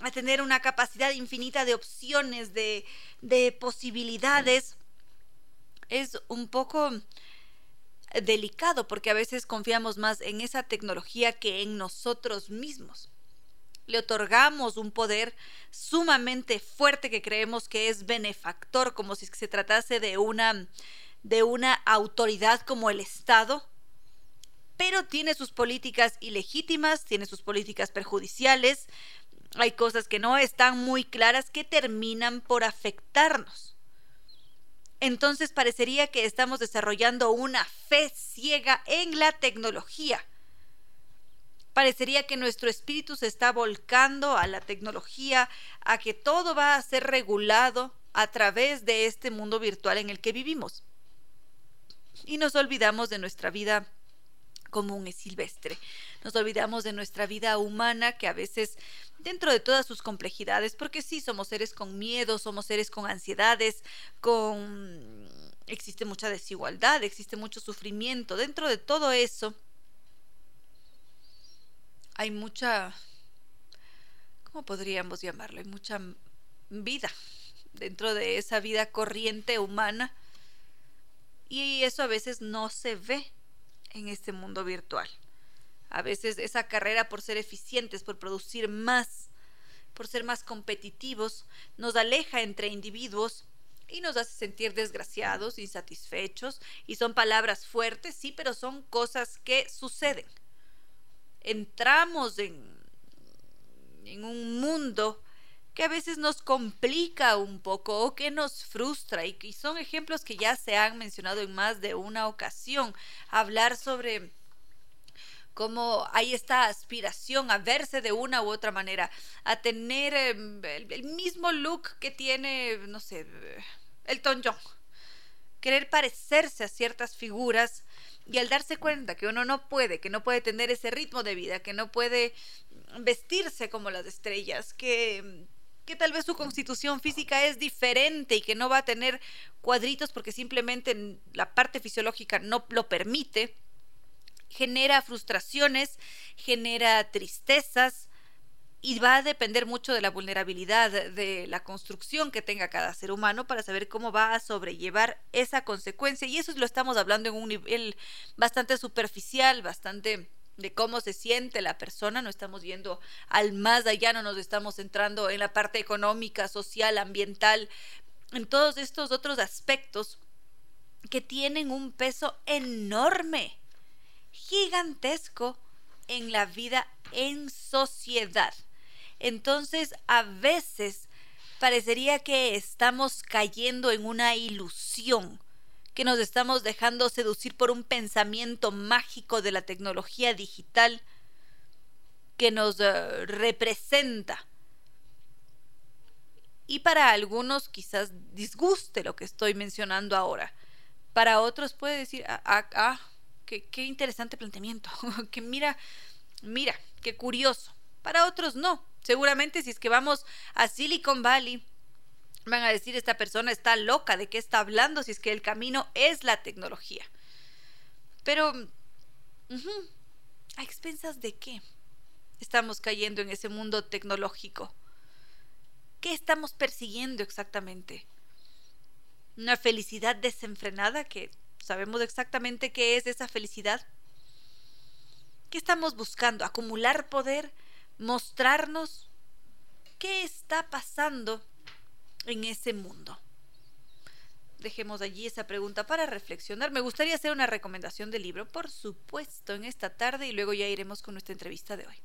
a tener una capacidad infinita de opciones, de de posibilidades es un poco delicado porque a veces confiamos más en esa tecnología que en nosotros mismos. Le otorgamos un poder sumamente fuerte que creemos que es benefactor, como si se tratase de una, de una autoridad como el Estado. pero tiene sus políticas ilegítimas, tiene sus políticas perjudiciales, hay cosas que no están muy claras que terminan por afectarnos. Entonces parecería que estamos desarrollando una fe ciega en la tecnología. Parecería que nuestro espíritu se está volcando a la tecnología, a que todo va a ser regulado a través de este mundo virtual en el que vivimos. Y nos olvidamos de nuestra vida común y silvestre. Nos olvidamos de nuestra vida humana que a veces dentro de todas sus complejidades, porque sí somos seres con miedo, somos seres con ansiedades, con existe mucha desigualdad, existe mucho sufrimiento, dentro de todo eso hay mucha ¿cómo podríamos llamarlo? Hay mucha vida dentro de esa vida corriente humana y eso a veces no se ve en este mundo virtual. A veces esa carrera por ser eficientes, por producir más, por ser más competitivos, nos aleja entre individuos y nos hace sentir desgraciados, insatisfechos, y son palabras fuertes, sí, pero son cosas que suceden. Entramos en, en un mundo que a veces nos complica un poco o que nos frustra y, y son ejemplos que ya se han mencionado en más de una ocasión. Hablar sobre cómo hay esta aspiración a verse de una u otra manera, a tener em, el, mismo look que tiene, no sé, Elton John. Querer parecerse a ciertas figuras y al darse cuenta que uno no puede, que no puede tener ese ritmo de vida, que no puede vestirse como las estrellas, que, que tal vez su constitución física es diferente y que no va a tener cuadritos porque simplemente la parte fisiológica no lo permite, genera frustraciones, genera tristezas y va a depender mucho de la vulnerabilidad de la construcción que tenga cada ser humano para saber cómo va a sobrellevar esa consecuencia. Y eso lo estamos hablando en un nivel bastante superficial, bastante de cómo se siente la persona, no estamos yendo al más allá, no nos estamos entrando en la parte económica, social, ambiental, en todos estos otros aspectos que tienen un peso enorme gigantesco en la vida en sociedad. Entonces, a veces parecería que estamos cayendo en una ilusión, que nos estamos dejando seducir por un pensamiento mágico de la tecnología digital que nos eh, representa. Y para algunos quizás disguste lo que estoy mencionando ahora. Para otros puede decir, ah, ah, ah qué, interesante planteamiento, que mira, mira, qué curioso. Para otros no. Seguramente si es que vamos a Silicon Valley, van a decir esta persona está loca, ¿de qué está hablando? Si es que el camino es la tecnología. Pero, ¿a expensas de qué? Estamos cayendo en ese mundo tecnológico. ¿Qué estamos persiguiendo exactamente? ¿Una felicidad desenfrenada que ¿Sabemos exactamente qué es esa felicidad? ¿Qué estamos buscando? ¿Acumular poder? ¿Mostrarnos? ¿Qué está pasando en ese mundo? Dejemos allí esa pregunta para reflexionar. Me gustaría hacer una recomendación de libro, por supuesto, en esta tarde y luego ya iremos con nuestra entrevista de hoy.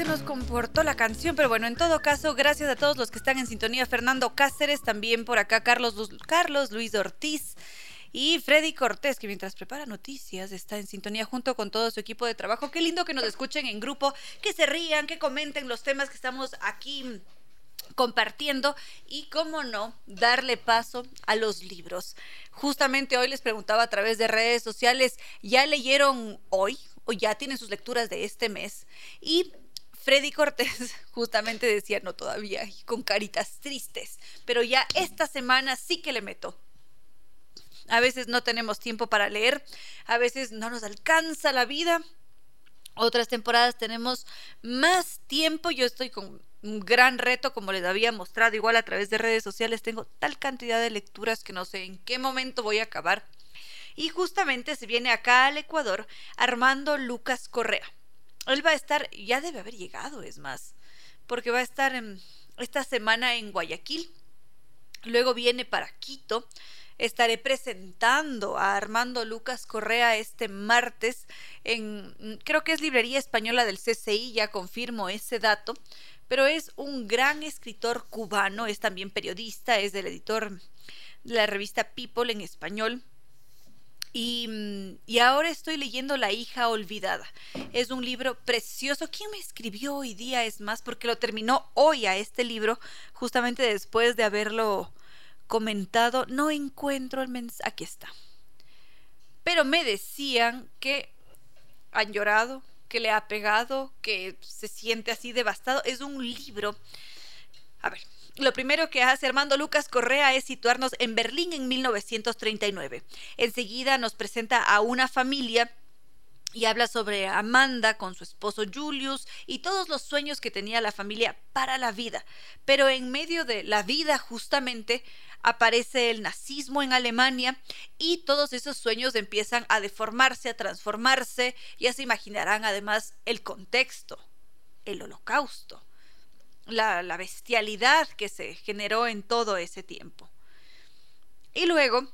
Se nos comportó la canción, pero bueno, en todo caso, gracias a todos los que están en sintonía. Fernando Cáceres, también por acá Carlos, Carlos Luis Ortiz y Freddy Cortés, que mientras prepara noticias está en sintonía junto con todo su equipo de trabajo. Qué lindo que nos escuchen en grupo, que se rían, que comenten los temas que estamos aquí compartiendo y, cómo no, darle paso a los libros. Justamente hoy les preguntaba a través de redes sociales, ¿ya leyeron hoy o ya tienen sus lecturas de este mes? Y Freddy Cortés justamente decía, no todavía, con caritas tristes, pero ya esta semana sí que le meto. A veces no tenemos tiempo para leer, a veces no nos alcanza la vida. Otras temporadas tenemos más tiempo. Yo estoy con un gran reto, como les había mostrado, igual a través de redes sociales. Tengo tal cantidad de lecturas que no sé en qué momento voy a acabar. Y justamente se viene acá al Ecuador Armando Lucas Correa. Él va a estar, ya debe haber llegado, es más, porque va a estar en, esta semana en Guayaquil. Luego viene para Quito. Estaré presentando a Armando Lucas Correa este martes en, creo que es Librería Española del CCI, ya confirmo ese dato, pero es un gran escritor cubano, es también periodista, es del editor de la revista People en español. Y, y, ahora estoy leyendo La hija olvidada. Es un libro precioso. ¿Quién me escribió hoy día? Es más, porque lo terminó hoy a este libro, justamente después de haberlo comentado. No encuentro el mensaje. Aquí está. Pero me decían que han llorado, que le ha pegado, que se siente así devastado. Es un libro. A ver, lo primero que hace Armando Lucas Correa es situarnos en Berlín en 1939. Enseguida nos presenta a una familia y habla sobre Amanda con su esposo Julius y todos los sueños que tenía la familia para la vida. Pero en medio de la vida justamente aparece el nazismo en Alemania y todos esos sueños empiezan a deformarse, a transformarse. Ya se imaginarán además el contexto, el holocausto la, bestialidad que se generó en todo ese tiempo. Y luego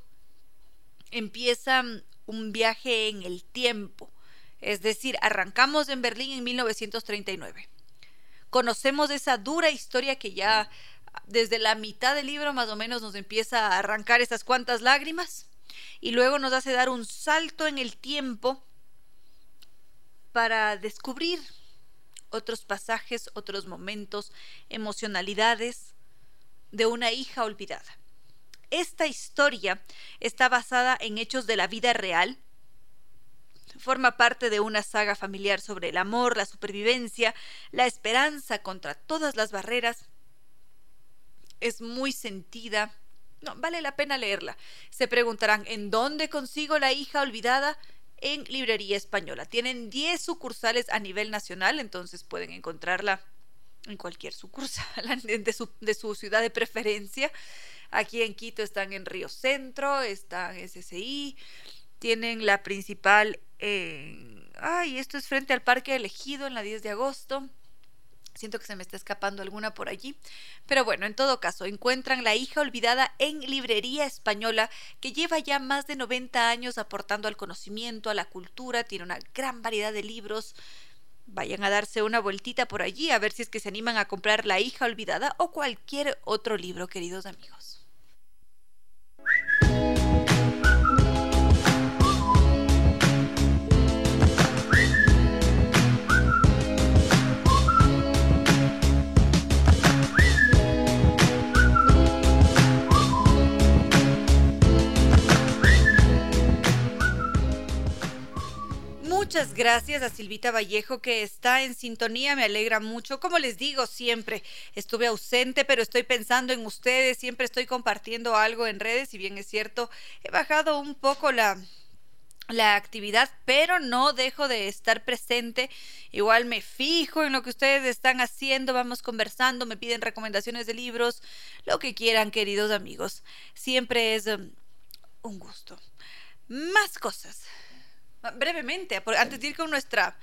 empieza un viaje en el tiempo, es decir, arrancamos en Berlín en 1939. Conocemos esa dura historia que ya desde la mitad del libro más o menos nos empieza a arrancar esas cuantas lágrimas y luego nos hace dar un salto en el tiempo para descubrir otros pasajes, otros momentos, emocionalidades de una hija olvidada. Esta historia está basada en hechos de la vida real, forma parte de una saga familiar sobre el amor, la supervivencia, la esperanza contra todas las barreras. Es muy sentida. No, vale la pena leerla. Se preguntarán, ¿en dónde consigo la hija olvidada? En Librería Española. Tienen 10 sucursales a nivel nacional, entonces pueden encontrarla en cualquier sucursal de su, de su ciudad de preferencia. Aquí en Quito están en Río Centro, están en SSI, tienen la principal en... Ay, esto es frente al Parque Elegido en la 10 de agosto. Siento que se me está escapando alguna por allí. Pero bueno, en todo caso, encuentran La hija olvidada en Librería Española, que lleva ya más de 90 años aportando al conocimiento, a la cultura, tiene una gran variedad de libros. Vayan a darse una vueltita por allí a ver si es que se animan a comprar La hija olvidada o cualquier otro libro, queridos amigos. Muchas gracias a Silvita Vallejo que está en sintonía, me alegra mucho. Como les digo siempre, estuve ausente, pero estoy pensando en ustedes, siempre estoy compartiendo algo en redes, si bien es cierto, he bajado un poco la, la actividad, pero no dejo de estar presente. Igual me fijo en lo que ustedes están haciendo, vamos conversando, me piden recomendaciones de libros, lo que quieran, queridos amigos. Siempre es um, un gusto. Más cosas brevemente, antes de ir con nuestra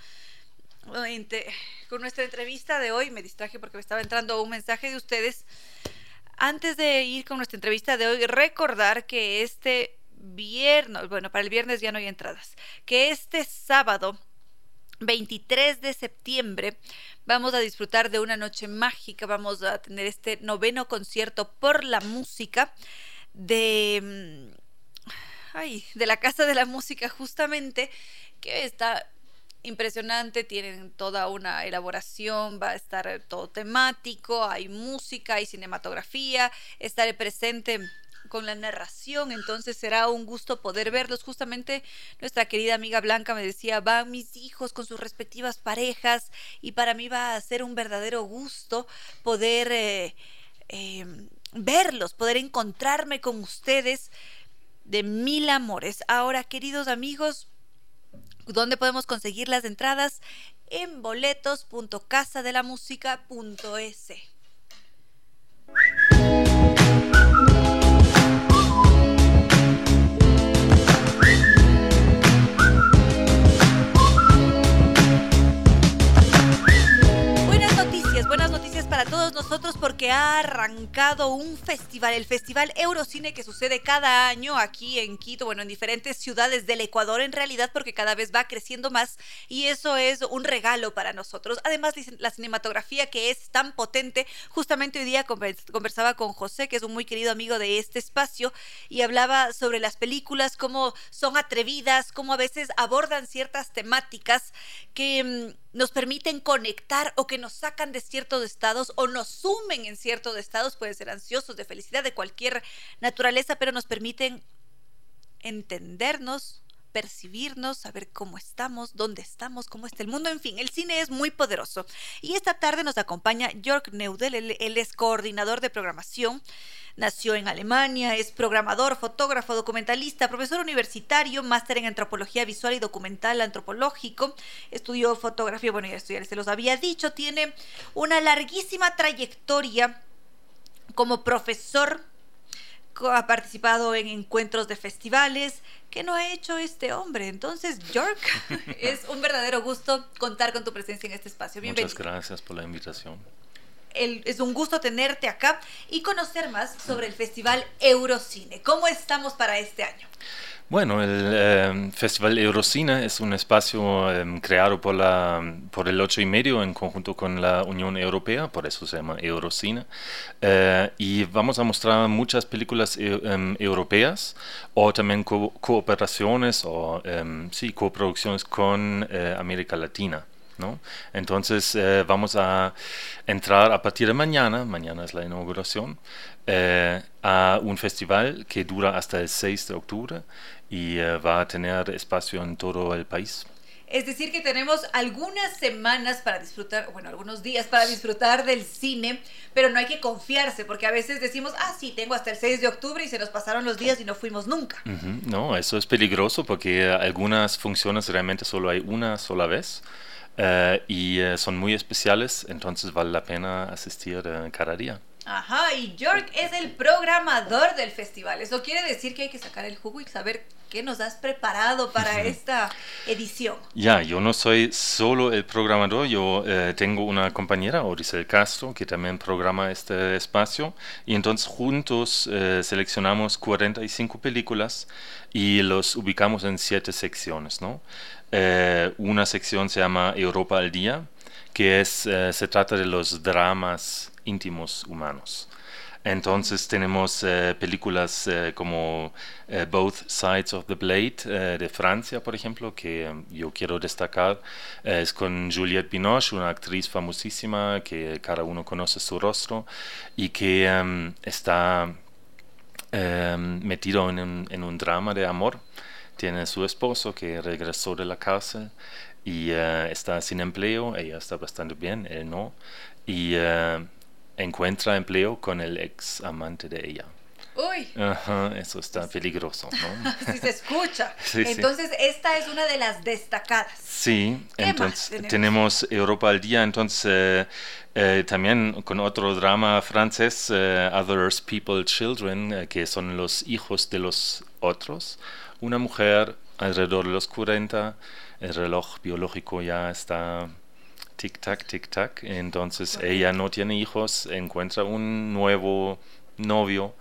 con nuestra entrevista de hoy, me distraje porque me estaba entrando un mensaje de ustedes. Antes de ir con nuestra entrevista de hoy, recordar que este viernes, bueno, para el viernes ya no hay entradas, que este sábado 23 de septiembre vamos a disfrutar de una noche mágica, vamos a tener este noveno concierto por la música de mm, ay, de la Casa de la Música justamente, que está impresionante, tienen toda una elaboración, va a estar todo temático, hay música, hay cinematografía, estaré presente con la narración, entonces será un gusto poder verlos. Justamente nuestra querida amiga Blanca me decía, van mis hijos con sus respectivas parejas y para mí va a ser un verdadero gusto poder eh, eh, verlos, poder encontrarme con ustedes de mil amores. Ahora, queridos amigos, ¿dónde podemos conseguir las entradas? En boletos.casadelamusica.es. porque ha arrancado un festival, el Festival Eurocine que sucede cada año aquí en Quito, bueno, en diferentes ciudades del Ecuador en realidad, porque cada vez va creciendo más y eso es un regalo para nosotros. Además, la cinematografía que es tan potente, justamente hoy día conversaba con José, que es un muy querido amigo de este espacio, y hablaba sobre las películas, cómo son atrevidas, cómo a veces abordan ciertas temáticas que mm, nos permiten conectar o que nos sacan de ciertos estados o nos sumen en ciertos estados, pueden ser ansiosos, de felicidad, de cualquier naturaleza, pero nos permiten entendernos, percibirnos, saber cómo estamos, dónde estamos, cómo está el mundo, en fin, el cine es muy poderoso. Y esta tarde nos acompaña Jörg Neudel, él, es coordinador de programación Nació en Alemania, es programador, fotógrafo, documentalista, profesor universitario, máster en antropología visual y documental antropológico. Estudió fotografía, bueno, ya, se los había dicho. Tiene una larguísima trayectoria como profesor. Ha participado en encuentros de festivales. ¿Qué no ha hecho este hombre? Entonces, York, es un verdadero gusto contar con tu presencia en este espacio. Bienvenido. Muchas gracias por la invitación es un gusto tenerte acá y conocer más sobre el Festival Eurocine. ¿Cómo estamos para este año? Bueno, el em, Festival Eurocine es un espacio em, creado por, la, por el 8 y medio en conjunto con la Unión Europea, por eso se llama Eurocine. Eh, y vamos a mostrar muchas películas e, em, europeas o también cooperaciones o sí, coproducciones con eh, América Latina. ¿no? Entonces eh, vamos a entrar a partir de mañana, mañana es la inauguración, eh, a un festival que dura hasta el 6 de octubre y eh, va a tener espacio en todo el país. Es decir, que tenemos algunas semanas para disfrutar, bueno, algunos días para disfrutar del cine, pero no hay que confiarse, porque a veces decimos, ah, sí, tengo hasta el 6 de octubre y se nos pasaron los días y no fuimos nunca. No, eso es peligroso porque algunas funciones realmente solo hay una sola vez. Eh, y eh, son muy especiales, entonces vale la pena asistir eh, cada día. Ajá, y York es el programador del festival. Eso quiere decir que hay que sacar el jugo y saber qué nos has preparado para esta edición. Ya, yo no soy solo el programador, yo tengo una compañera, Odisel Castro, que también programa este espacio. Y entonces juntos seleccionamos 45 películas y los ubicamos en siete secciones, ¿no? Eh, una sección se llama Europa al Día, que es, eh, se trata de los dramas íntimos humanos. Entonces tenemos eh, películas como Both Sides of the Blade de Francia, por ejemplo, que yo quiero destacar. es con Juliette Binoche, una actriz famosísima que cada uno conoce su rostro y que em, está em, metido en en un drama de amor tiene su esposo que regresó de la cárcel y eh, está sin empleo, ella está bastante bien, él no, y eh, encuentra empleo con el ex amante de ella. Uy. Ajá, eso está peligroso, ¿no? sí, se escucha. entonces, esta es una de las destacadas. Sí, entonces tenemos? Europa al día, entonces eh, también con otro drama francés, Others, People, Children, que son los hijos de los otros una mujer alrededor de los 40, el reloj biológico ya está tic-tac, tic-tac, entonces ella no tiene hijos, encuentra un nuevo novio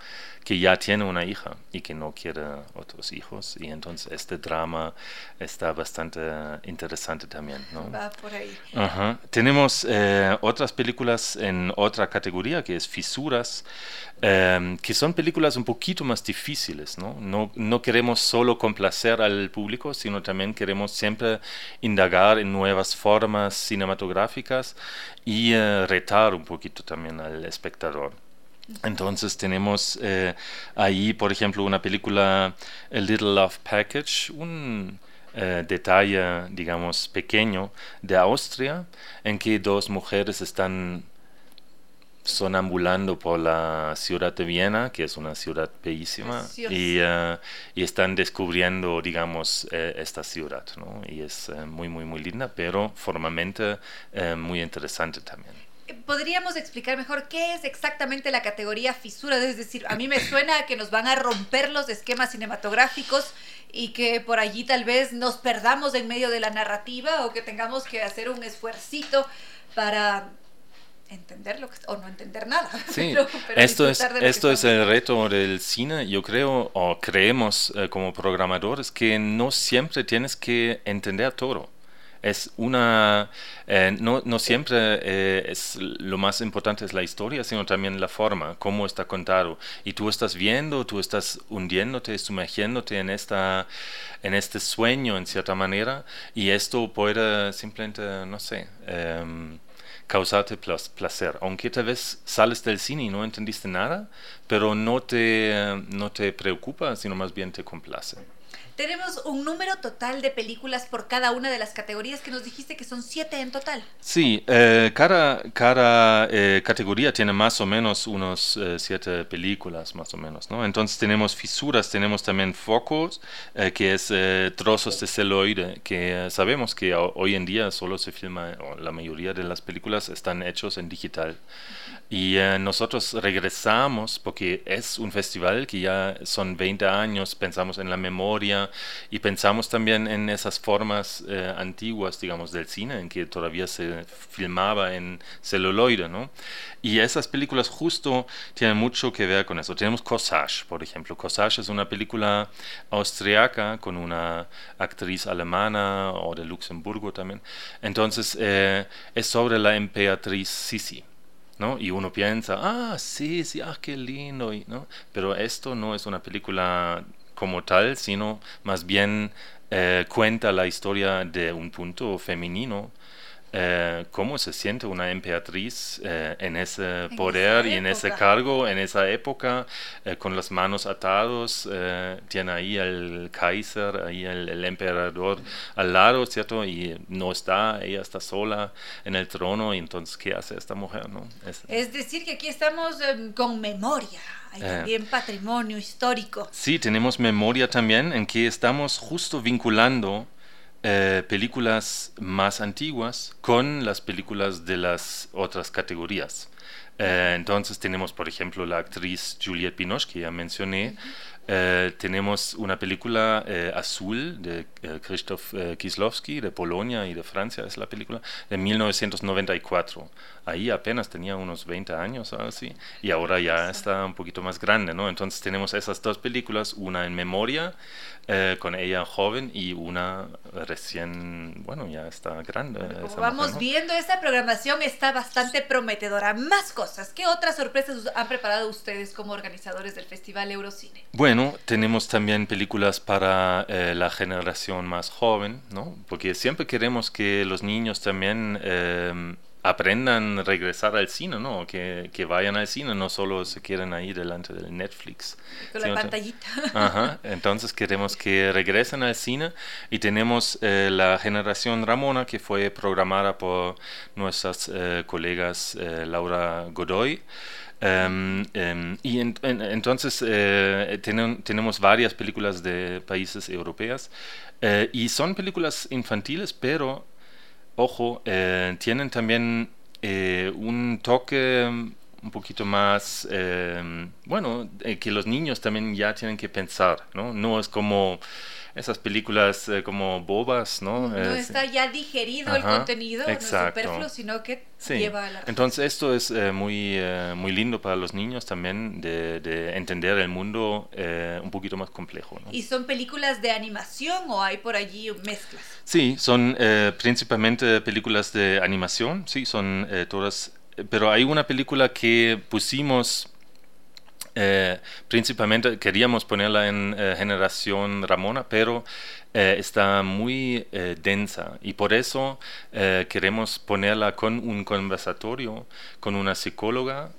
que ya tiene una hija y que no quiere otros hijos. Y entonces este drama está bastante interesante también. ¿no? Va por ahí. Tenemos eh, otras películas en otra categoría que es Fisuras, em, que son películas un poquito más difíciles. ¿no? No, no queremos solo complacer al público, sino también queremos siempre indagar en nuevas formas cinematográficas y eh, retar un poquito también al espectador. Entonces tenemos eh, ahí, por ejemplo, una película, A Little Love Package, un eh, detalle, digamos, pequeño de Austria, en que dos mujeres están sonambulando por la ciudad de Viena, que es una ciudad bellísima, y, y, están descubriendo, digamos, esta ciudad, ¿no? Y es muy, muy, muy linda, pero formalmente muy interesante también podríamos explicar mejor qué es exactamente la categoría fisura. Es decir, a mí me suena que nos van a romper los esquemas cinematográficos y que por allí tal vez nos perdamos en medio de la narrativa o que tengamos que hacer un esfuercito para entenderlo o no entender nada. Sí, esto es, esto es el reto del cine, yo creo, o creemos eh, como programadores, que no siempre tienes que entender todo es una, eh, no, no, siempre eh, es lo más importante es la historia, sino también la forma, cómo está contado. Y tú estás viendo, tú estás hundiéndote, sumergiéndote en, esta, en este sueño en cierta manera, y esto puede simplemente, no sé, em, causarte placer. Aunque tal vez sales del cine y no entendiste nada, pero no te, no te preocupa, sino más bien te complace. Tenemos un número total de películas por cada una de las categorías que nos dijiste que son siete en total. Sí, eh, cada, cada eh, categoría tiene más o menos unos eh, siete películas, más o menos. ¿no? Entonces tenemos fisuras, tenemos también focos, que es trozos de celuloide, que sabemos que hoy en día solo se filma, o la mayoría de las películas están hechos en digital. Y nosotros regresamos, porque es un festival que ya son 20 años, pensamos en la memoria, y pensamos también en esas formas eh, antiguas, digamos, del cine, en que todavía se filmaba en celuloide, ¿no? Y esas películas justo tienen mucho que ver con eso. Tenemos Corsage, por ejemplo. Corsage es una película austriaca con una actriz alemana o de Luxemburgo también. Entonces, eh, es sobre la emperatriz Sisi. ¿no? Y uno piensa, ah, sí, sí, ah, qué lindo, ¿no? Pero esto no es una película como tal, sino más bien eh, cuenta la historia de un punto femenino eh, cómo se siente una emperatriz eh, en ese poder y en ese cargo, en esa época, eh, con las manos atados, tiene ahí el Kaiser, ahí el, emperador al lado, ¿cierto? Y no está, ella está sola en el trono, y entonces, ¿qué hace esta mujer, no? Es, decir, que aquí estamos em, con memoria. Hay también patrimonio histórico. Sí, tenemos memoria también en que estamos justo vinculando eh, películas más antiguas con las películas de las otras categorías. Eh, entonces tenemos, por ejemplo, la actriz Juliette Binoche, que ya mencioné, eh, tenemos una película eh, azul de eh, Krzysztof Kieslowski, de Polonia y de Francia, es la película, de 1994. Ahí apenas tenía unos 20 años, así, y ahora ya está un poquito más grande, ¿no? Entonces tenemos esas dos películas, una en memoria, con ella joven, y una recién, bueno, ya está grande. como vamos viendo, esta programación está bastante prometedora. Más cosas, ¿qué otras sorpresas han preparado ustedes como organizadores del Festival Eurocine? Bueno, bueno, tenemos también películas para eh, la generación más joven, ¿no? Porque siempre queremos que los niños también eh, aprendan a regresar al cine, ¿no? Que, que, vayan al cine, no solo se quieren ahí delante del Netflix. Con la pantallita. Ajá, entonces queremos que regresen al cine y tenemos eh, la generación Ramona que fue programada por nuestras colegas Laura Godoy. Em, em, y entonces eh, tenemos varias películas de países europeos eh, y son películas infantiles, pero, ojo, eh, tienen también un toque un poquito más, em, bueno, que los niños también ya tienen que pensar, ¿no? No es como esas películas eh, como bobas, ¿no? No está ya digerido el contenido, no es superfluo, sino que lleva a la... Entonces esto es eh, muy, eh, muy lindo para los niños también de, de entender el mundo un poquito más complejo. ¿no? ¿Y son películas de animación o hay por allí mezclas? Sí, son principalmente películas de animación, sí, son todas... Pero hay una película que pusimos eh, principalmente queríamos ponerla en eh, generación Ramona, pero eh, está muy densa y por eso queremos ponerla con un conversatorio con una psicóloga.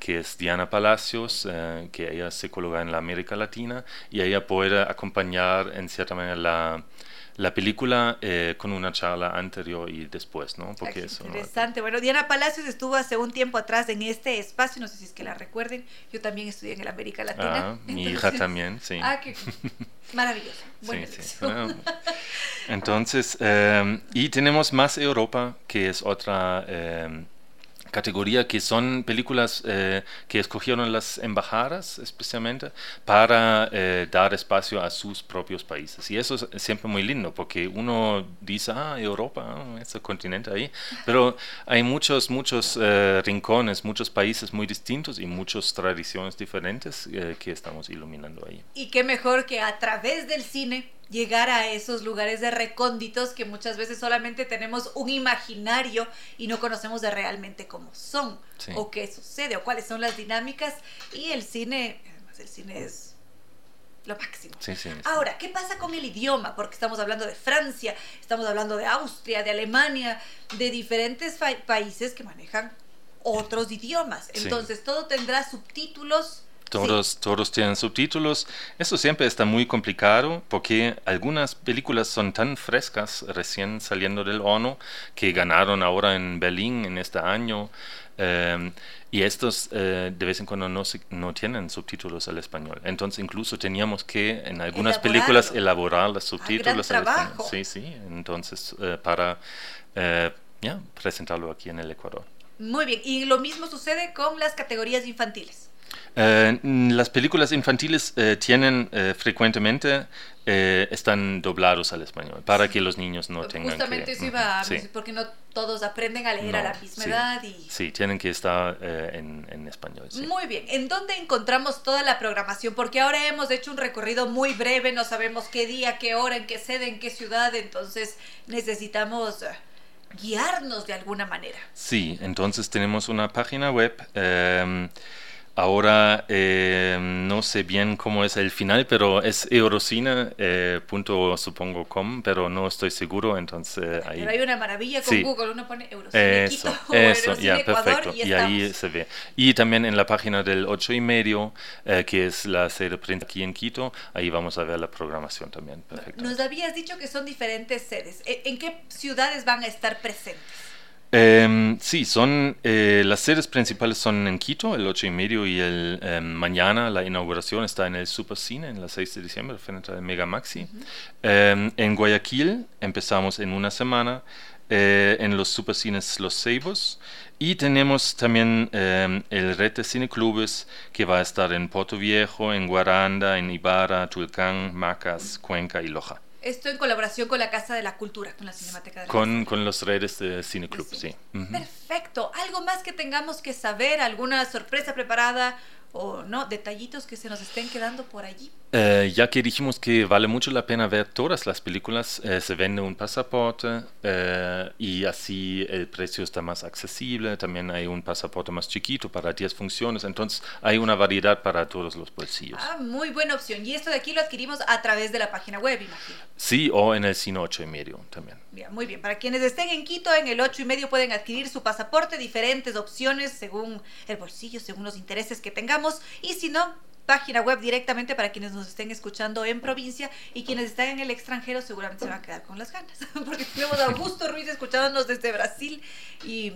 que es Diana Palacios, que ella es psicóloga en la América Latina y ella puede acompañar en cierta manera la, la película eh, con una charla anterior y después, ¿no? Porque eso, interesante. Bueno, Diana Palacios estuvo hace un tiempo atrás en este espacio, no sé si es que la recuerden. Yo también estudié en el América Latina. Ah, mi hija también, sí. Ah, qué maravilloso. Bueno, sí, sí. Ah, entonces, em, y tenemos Más Europa, que es otra... Em, categoría que son películas eh, que escogieron las embajadas especialmente para eh, dar espacio a sus propios países. Y eso es siempre muy lindo porque uno dice, ah, Europa, ah, ese continente ahí, pero hay muchos, muchos eh, rincones, muchos países muy distintos y muchas tradiciones diferentes que estamos iluminando ahí. Y qué mejor que a través del cine llegar a esos lugares de recónditos que muchas veces solamente tenemos un imaginario y no conocemos de realmente cómo son o qué sucede o cuáles son las dinámicas y el cine, además el cine es lo máximo. Ahora, ¿qué pasa con el idioma? Porque estamos hablando de Francia, estamos hablando de Austria, de Alemania, de diferentes países que manejan otros idiomas. Entonces, todo tendrá subtítulos todos, todos tienen subtítulos. Eso siempre está muy complicado porque algunas películas son tan frescas, recién saliendo del horno, que ganaron ahora en Berlín en este año. Em, y estos eh, de vez en cuando no, no tienen subtítulos al español. Entonces incluso teníamos que en algunas películas elaborar los subtítulos al español. Sí, sí. Entonces eh, para eh, presentarlo aquí en el Ecuador. Muy bien. Y lo mismo sucede con las categorías infantiles. Eh, las películas infantiles eh, tienen eh, frecuentemente están doblados al español para que los niños no tengan justamente eso iba a porque no todos aprenden a leer a la misma edad y sí tienen que estar en, en, español muy bien en dónde encontramos toda la programación porque ahora hemos hecho un recorrido muy breve no sabemos qué día qué hora en qué sede en qué ciudad entonces necesitamos guiarnos de alguna manera. Sí entonces tenemos una página web em, Ahora eh, no sé bien cómo es el final, pero es eurocine.com, eh, com, pero no estoy seguro, entonces ahí... Pero hay una maravilla con Google, uno pone Eurocine eso, Quito, eso, ya, perfecto, y, ahí se ve. Y también en la página del 8 y medio, eh, que es la sede print aquí en Quito, ahí vamos a ver la programación también, perfecto. Nos habías dicho que son diferentes sedes. ¿En qué ciudades van a estar presentes? Em, sí, son eh, las sedes principales son en Quito, el 8 y medio, y el em, mañana la inauguración está en el Supercine, en la 6 de diciembre, frente al Mega Maxi. Em, en Guayaquil empezamos en una semana, eh, en los Supercines Los Ceibos, y tenemos también el Red de Cineclubes, que va a estar en Puerto Viejo, en Guaranda, en Ibarra, Tulcán, Macas, Cuenca y Loja. Esto en colaboración con la Casa de la Cultura, con la Cinemateca de la con, con los redes de Cineclub, sí. Perfecto. ¿Algo más que tengamos que saber? ¿Alguna sorpresa preparada? O no, detallitos que se nos estén quedando por allí. Eh, ya que dijimos que vale mucho la pena ver todas las películas, eh, se vende un pasaporte eh, y así el precio está más accesible. También hay un pasaporte más chiquito para 10 funciones, entonces hay una variedad para todos los bolsillos. Ah, muy buena opción. Y esto de aquí lo adquirimos a través de la página web, imagino. Sí, o en el Cine 8 y medio también. Bien, muy bien. Para quienes estén en Quito, en el 8 y medio pueden adquirir su pasaporte, diferentes opciones según el bolsillo, según los intereses que tengamos y si no, página web directamente para quienes nos estén escuchando en provincia y quienes están en el extranjero seguramente se van a quedar con las ganas, porque tenemos a Augusto Ruiz escuchándonos desde Brasil y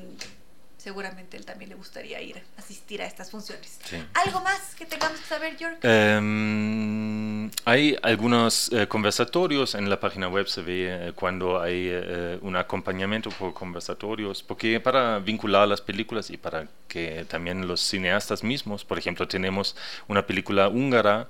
seguramente él también le gustaría ir a asistir a estas funciones. ¿Algo más que tengamos que saber, York? Em, hay algunos eh, conversatorios en la página web, se ve eh, cuando hay eh, un acompañamiento por conversatorios, porque para vincular las películas y para que también los cineastas mismos, por ejemplo, tenemos una película húngara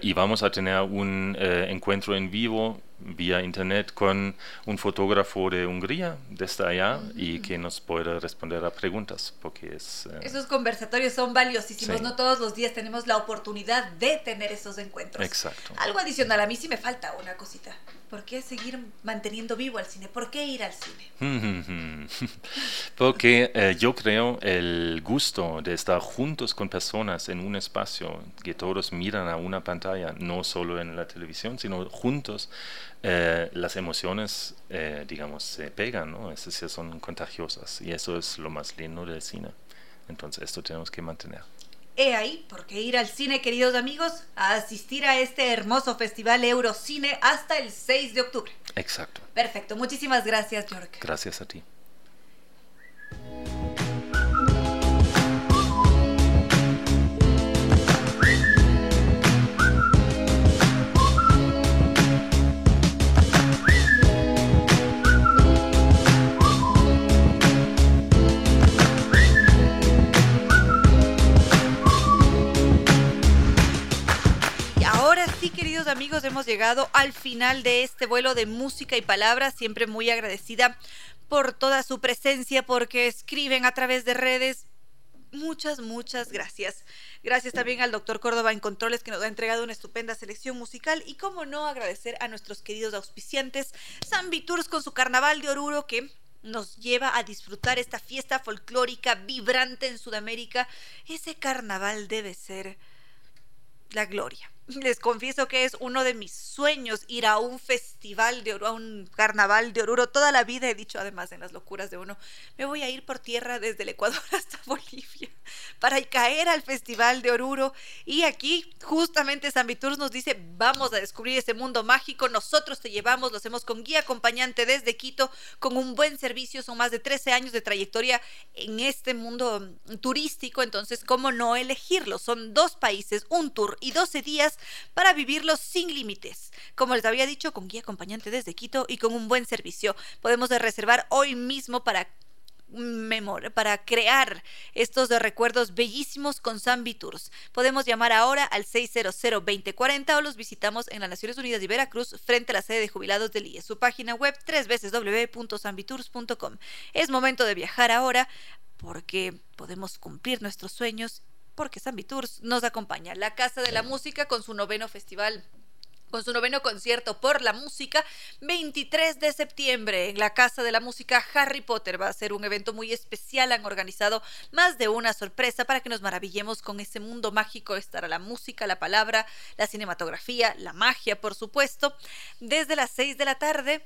y vamos a tener un encuentro en vivo vía internet con un fotógrafo de Hungría desde allá y que nos puede responder a preguntas porque es eh, esos conversatorios son valiosísimos. No todos los días tenemos la oportunidad de tener esos encuentros. Exacto. Algo adicional a mí sí me falta una cosita. ¿Por qué seguir manteniendo vivo al cine? ¿Por qué ir al cine? Porque eh, yo creo el gusto de estar juntos con personas en un espacio que todos miran a una pantalla, no solo en la televisión, sino juntos, eh, las emociones, eh, digamos, se pegan, ¿no? Es decir, son contagiosas y eso es lo más lindo del cine. Entonces, esto tenemos que mantener. He ahí por qué ir al cine, queridos amigos, a asistir a este hermoso festival Eurocine hasta el 6 de octubre. Exacto. Perfecto. Muchísimas gracias, York. Gracias a ti. Ahora sí, queridos amigos, hemos llegado al final de este vuelo de música y palabras. Siempre muy agradecida por toda su presencia, porque escriben a través de redes. Muchas, muchas gracias. Gracias también al doctor Córdoba en Controles que nos ha entregado una estupenda selección musical y cómo no agradecer a nuestros queridos auspiciantes, San Tours con su carnaval de Oruro que nos lleva a disfrutar esta fiesta folclórica vibrante en Sudamérica. Ese carnaval debe ser la gloria. Les confieso que es uno de mis sueños ir a un festival de Oruro, a un carnaval de Oruro. Toda la vida he dicho, además, en las locuras de uno, me voy a ir por tierra desde el Ecuador hasta Bolivia para caer al festival de Oruro. Y aquí, justamente, San Viturs nos dice, vamos a descubrir ese mundo mágico. Nosotros te llevamos, lo hacemos con guía acompañante desde Quito, con un buen servicio. Son más de 13 años de trayectoria en este mundo turístico. Entonces, ¿cómo no elegirlo? Son dos países, un tour y 12 días para vivirlos sin límites. Como les había dicho, con guía acompañante desde Quito y con un buen servicio. Podemos reservar hoy mismo para para crear estos recuerdos bellísimos con Zambi Tours. Podemos llamar ahora al 600-2040 o los visitamos en las Naciones Unidas de Veracruz frente a la sede de jubilados del IE. Su página web www.zambitours.com. Es momento de viajar ahora porque podemos cumplir nuestros sueños porque Zambi Tours nos acompaña. La Casa de la Música con su noveno festival con su noveno concierto por la música, 23 de septiembre en la Casa de la Música Harry Potter. Va a ser un evento muy especial, han organizado más de una sorpresa para que nos maravillemos con ese mundo mágico. Estará la música, la palabra, la cinematografía, la magia, por supuesto, desde las 6 de la tarde,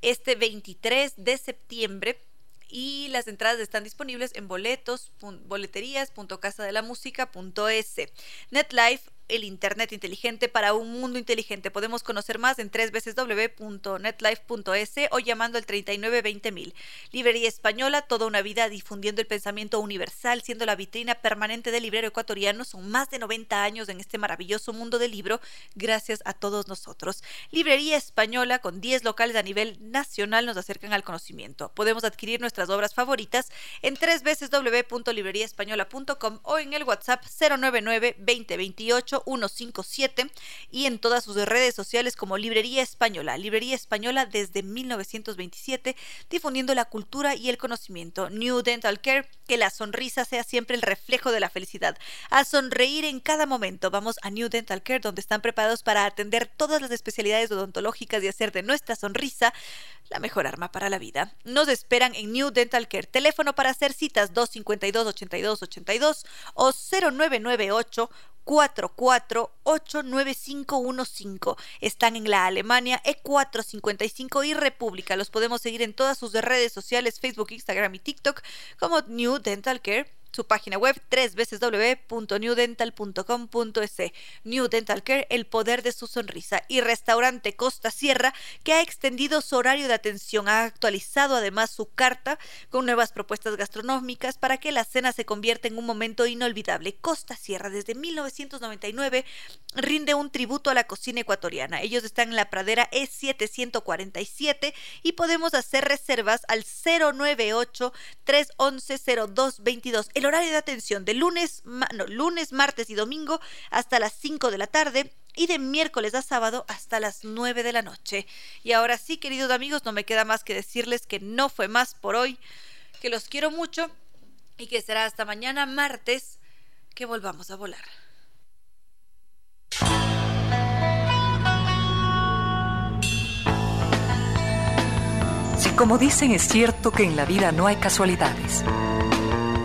este 23 de septiembre y las entradas están disponibles en boletos, boleterías.casadelamusica.es. NetLife el Internet inteligente para un mundo inteligente. Podemos conocer más en www.netlife.es o llamando al 3920.000. Librería Española, toda una vida difundiendo el pensamiento universal, siendo la vitrina permanente del librero ecuatoriano. Son más de 90 años en este maravilloso mundo del libro, gracias a todos nosotros. Librería Española, con 10 locales a nivel nacional, nos acercan al conocimiento. Podemos adquirir nuestras obras favoritas en www.libreriaespañola.com o en el WhatsApp 099 2028 157 y en todas sus redes sociales como Librería Española. Librería Española desde 1927, difundiendo la cultura y el conocimiento. New Dental Care, que la sonrisa sea siempre el reflejo de la felicidad. A sonreír en cada momento. Vamos a New Dental Care, donde están preparados para atender todas las especialidades odontológicas y hacer de nuestra sonrisa la mejor arma para la vida. Nos esperan en New Dental Care. Teléfono para hacer citas 252 82 82 o 0998 4489515. Están en la Alemania E455 y República. Los podemos seguir en todas sus redes sociales, Facebook, Instagram y TikTok como New Dental Care su página web www.newdental.com.es. New Dental Care, el poder de su sonrisa. Y Restaurante Costa Sierra, que ha extendido su horario de atención, ha actualizado además su carta con nuevas propuestas gastronómicas para que la cena se convierta en un momento inolvidable. Costa Sierra, desde 1999, rinde un tributo a la cocina ecuatoriana. Ellos están en la pradera E747 y podemos hacer reservas al 098 311 0222 horario de atención de lunes, lunes, martes y domingo hasta las 5 de la tarde y de miércoles a sábado hasta las 9 de la noche. Y ahora sí, queridos amigos, no me queda más que decirles que no fue más por hoy, que los quiero mucho y que será hasta mañana martes que volvamos a volar. Si como dicen es cierto que en la vida no hay casualidades